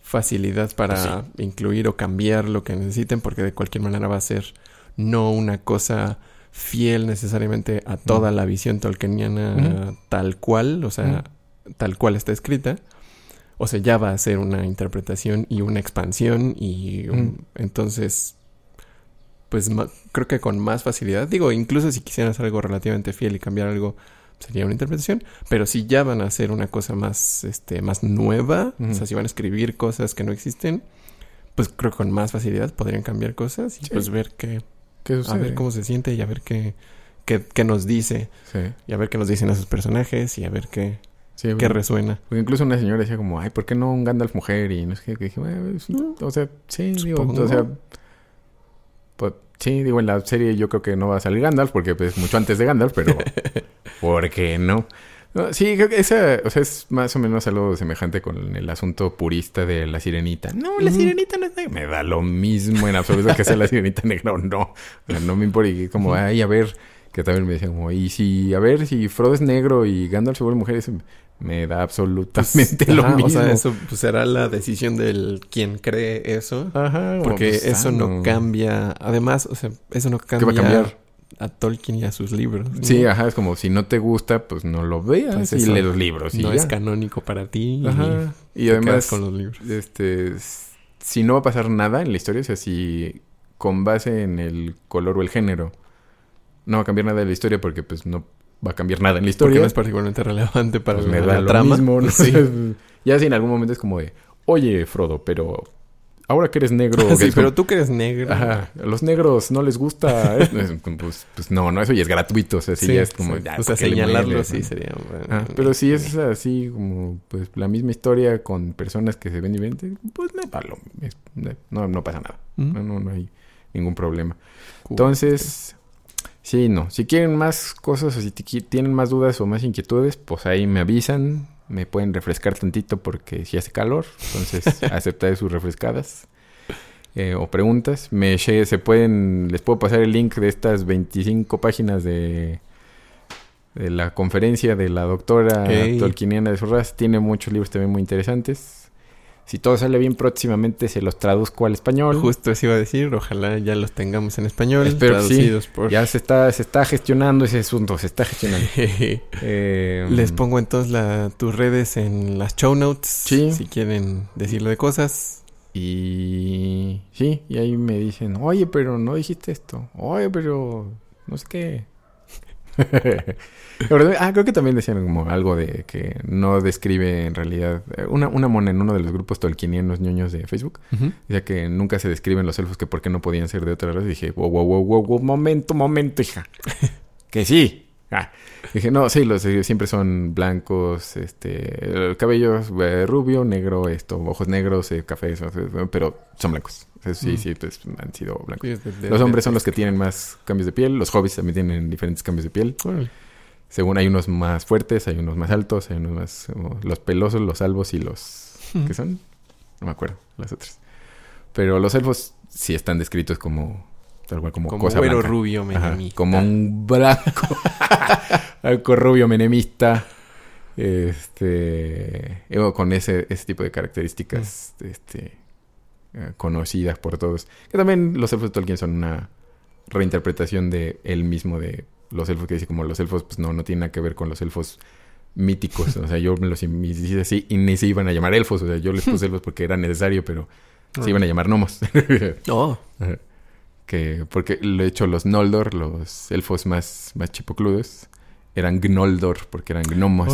facilidad para incluir o cambiar lo que necesiten, porque de cualquier manera va a ser no una cosa fiel necesariamente a toda la visión tolkieniana tal cual, o sea, tal cual está escrita. O sea, ya va a ser una interpretación y una expansión y entonces, pues creo que con más facilidad, digo, incluso si quisieran hacer algo relativamente fiel y cambiar algo sería una interpretación, pero si ya van a hacer una cosa más, este, más nueva, o sea, si van a escribir cosas que no existen, pues creo que con más facilidad podrían cambiar cosas y pues ver qué, a ver cómo se siente y a ver qué, qué, nos dice. Y a ver qué nos dicen esos personajes y a ver qué, qué resuena. Porque incluso una señora decía como, ay, ¿por qué no un Gandalf mujer? Y no qué, que dije, o sea, sí, digo, o sea, pues, sí, digo, en la serie yo creo que no va a salir Gandalf porque pues mucho antes de Gandalf, pero (laughs) ¿Por qué no? sí, creo que esa, o sea, es más o menos algo semejante con el asunto purista de la sirenita. No, la sirenita no es negra. Me da lo mismo en absoluto que sea la sirenita (laughs) negra o no. no me importa. Y como, ay, a ver, que también me decían como, y si, a ver, si Frodo es negro y Gandalf se vuelve mujer, eso me da absolutamente pues, lo mismo. O sea, eso pues, será la decisión del quien cree eso. Ajá. Porque pues, eso no cambia. Además, o sea, eso no cambia. ¿Qué va a cambiar? A Tolkien y a sus libros. Sí, ajá, es como si no te gusta, pues no lo veas pues y lee los libros. no es canónico para ti. Ajá. Y, además, con los libros. este, si no va a pasar nada en la historia, o sea, si con base en el color o el género no va a cambiar nada de la historia porque pues no va a cambiar nada en la historia. Porque no es particularmente relevante para pues la, trama. Mismo, (laughs) (laughs) ya si en algún momento es como de, oye, Frodo, pero ahora que eres negro. (laughs) sí, pero tú que eres negro. Ajá. A los negros no les gusta. (laughs) pues, pues, no, no, eso ya es gratuito. O sea, sí, ya es como. Ya, o sea, señalarlo sí sería. pero si es así, como pues la misma historia con personas que se ven diferentes, pues no, no, pasa nada. No, no, no hay ningún problema. Entonces. Sí, no. Si quieren más cosas o si tienen más dudas o más inquietudes, pues ahí me avisan me pueden refrescar tantito porque si hace calor, entonces (laughs) aceptaré sus refrescadas eh, o preguntas. Me se pueden, les puedo pasar el link de estas 25 páginas de, de la conferencia de la doctora Tolkieniana de Sorras. Tiene muchos libros también muy interesantes. Si todo sale bien próximamente se los traduzco al español. Justo eso iba a decir, ojalá ya los tengamos en español. Espero por... Ya se está, se está gestionando ese asunto, se está gestionando. (laughs) Eh, Les pongo entonces la, tus redes en las show notes. Sí. Si quieren decirlo de cosas. Y sí, y ahí me dicen, oye, pero no dijiste esto. Oye, pero no sé qué. (laughs) ah, creo que también decían como algo de que no describe en realidad. Eh, una, una mona en uno de los grupos tolkienianos ñoños de Facebook. Decía que nunca se describen los elfos que por qué no podían ser de otra raza. Y dije, wow, wow, wow, wow, momento, momento, hija. (laughs) que sí. Ah. Dije, no, sí, los siempre son blancos, este, cabello eh, rubio, negro, esto, ojos negros, eh, café, pero son blancos. Sí, sí, pues han sido blancos. los hombres son los que tienen más cambios de piel, los hobbits también tienen diferentes cambios de piel. Según hay unos más fuertes, hay unos más altos, hay unos más... los pelosos, los albos y los... ¿Qué son? No me acuerdo, las otras. Pero los elfos sí están descritos como... Tal cual, como, como cosa blanca. rubio menemista. como un blanco. (laughs) Algo rubio menemista. Este. Con ese, ese tipo de características. Mm. Este. Eh, conocidas por todos. Que también los elfos de Tolkien son una reinterpretación de él mismo de los elfos que dice como los elfos, pues no, no tiene nada que ver con los elfos míticos. O sea, yo me los hice así y ni se iban a llamar elfos. O sea, yo les puse elfos porque era necesario, pero se iban a llamar gnomos. (laughs) oh. Que porque de hecho los Noldor, los elfos más, más chipocludos, eran Gnoldor porque eran gnomos.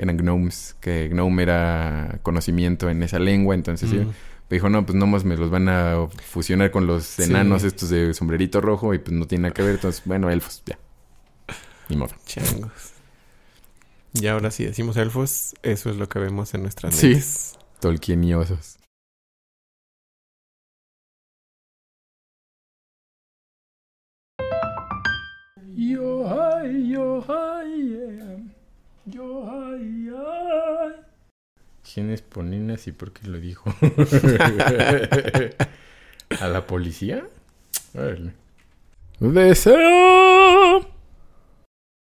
Eran gnomes, que gnome era conocimiento en esa lengua, entonces mm. dijo, no, pues gnomos me los van a fusionar con los enanos estos de sombrerito rojo y pues no tiene nada que ver, entonces, bueno, elfos, ya. Ni modo. Changos. Y ahora si decimos elfos, eso es lo que vemos en nuestras Sí, tolkieniosos. Ay, yo, ay, yo, ay, ay. ¿Quién es Poninas y por qué lo dijo? (laughs) ¿A la policía? Deseo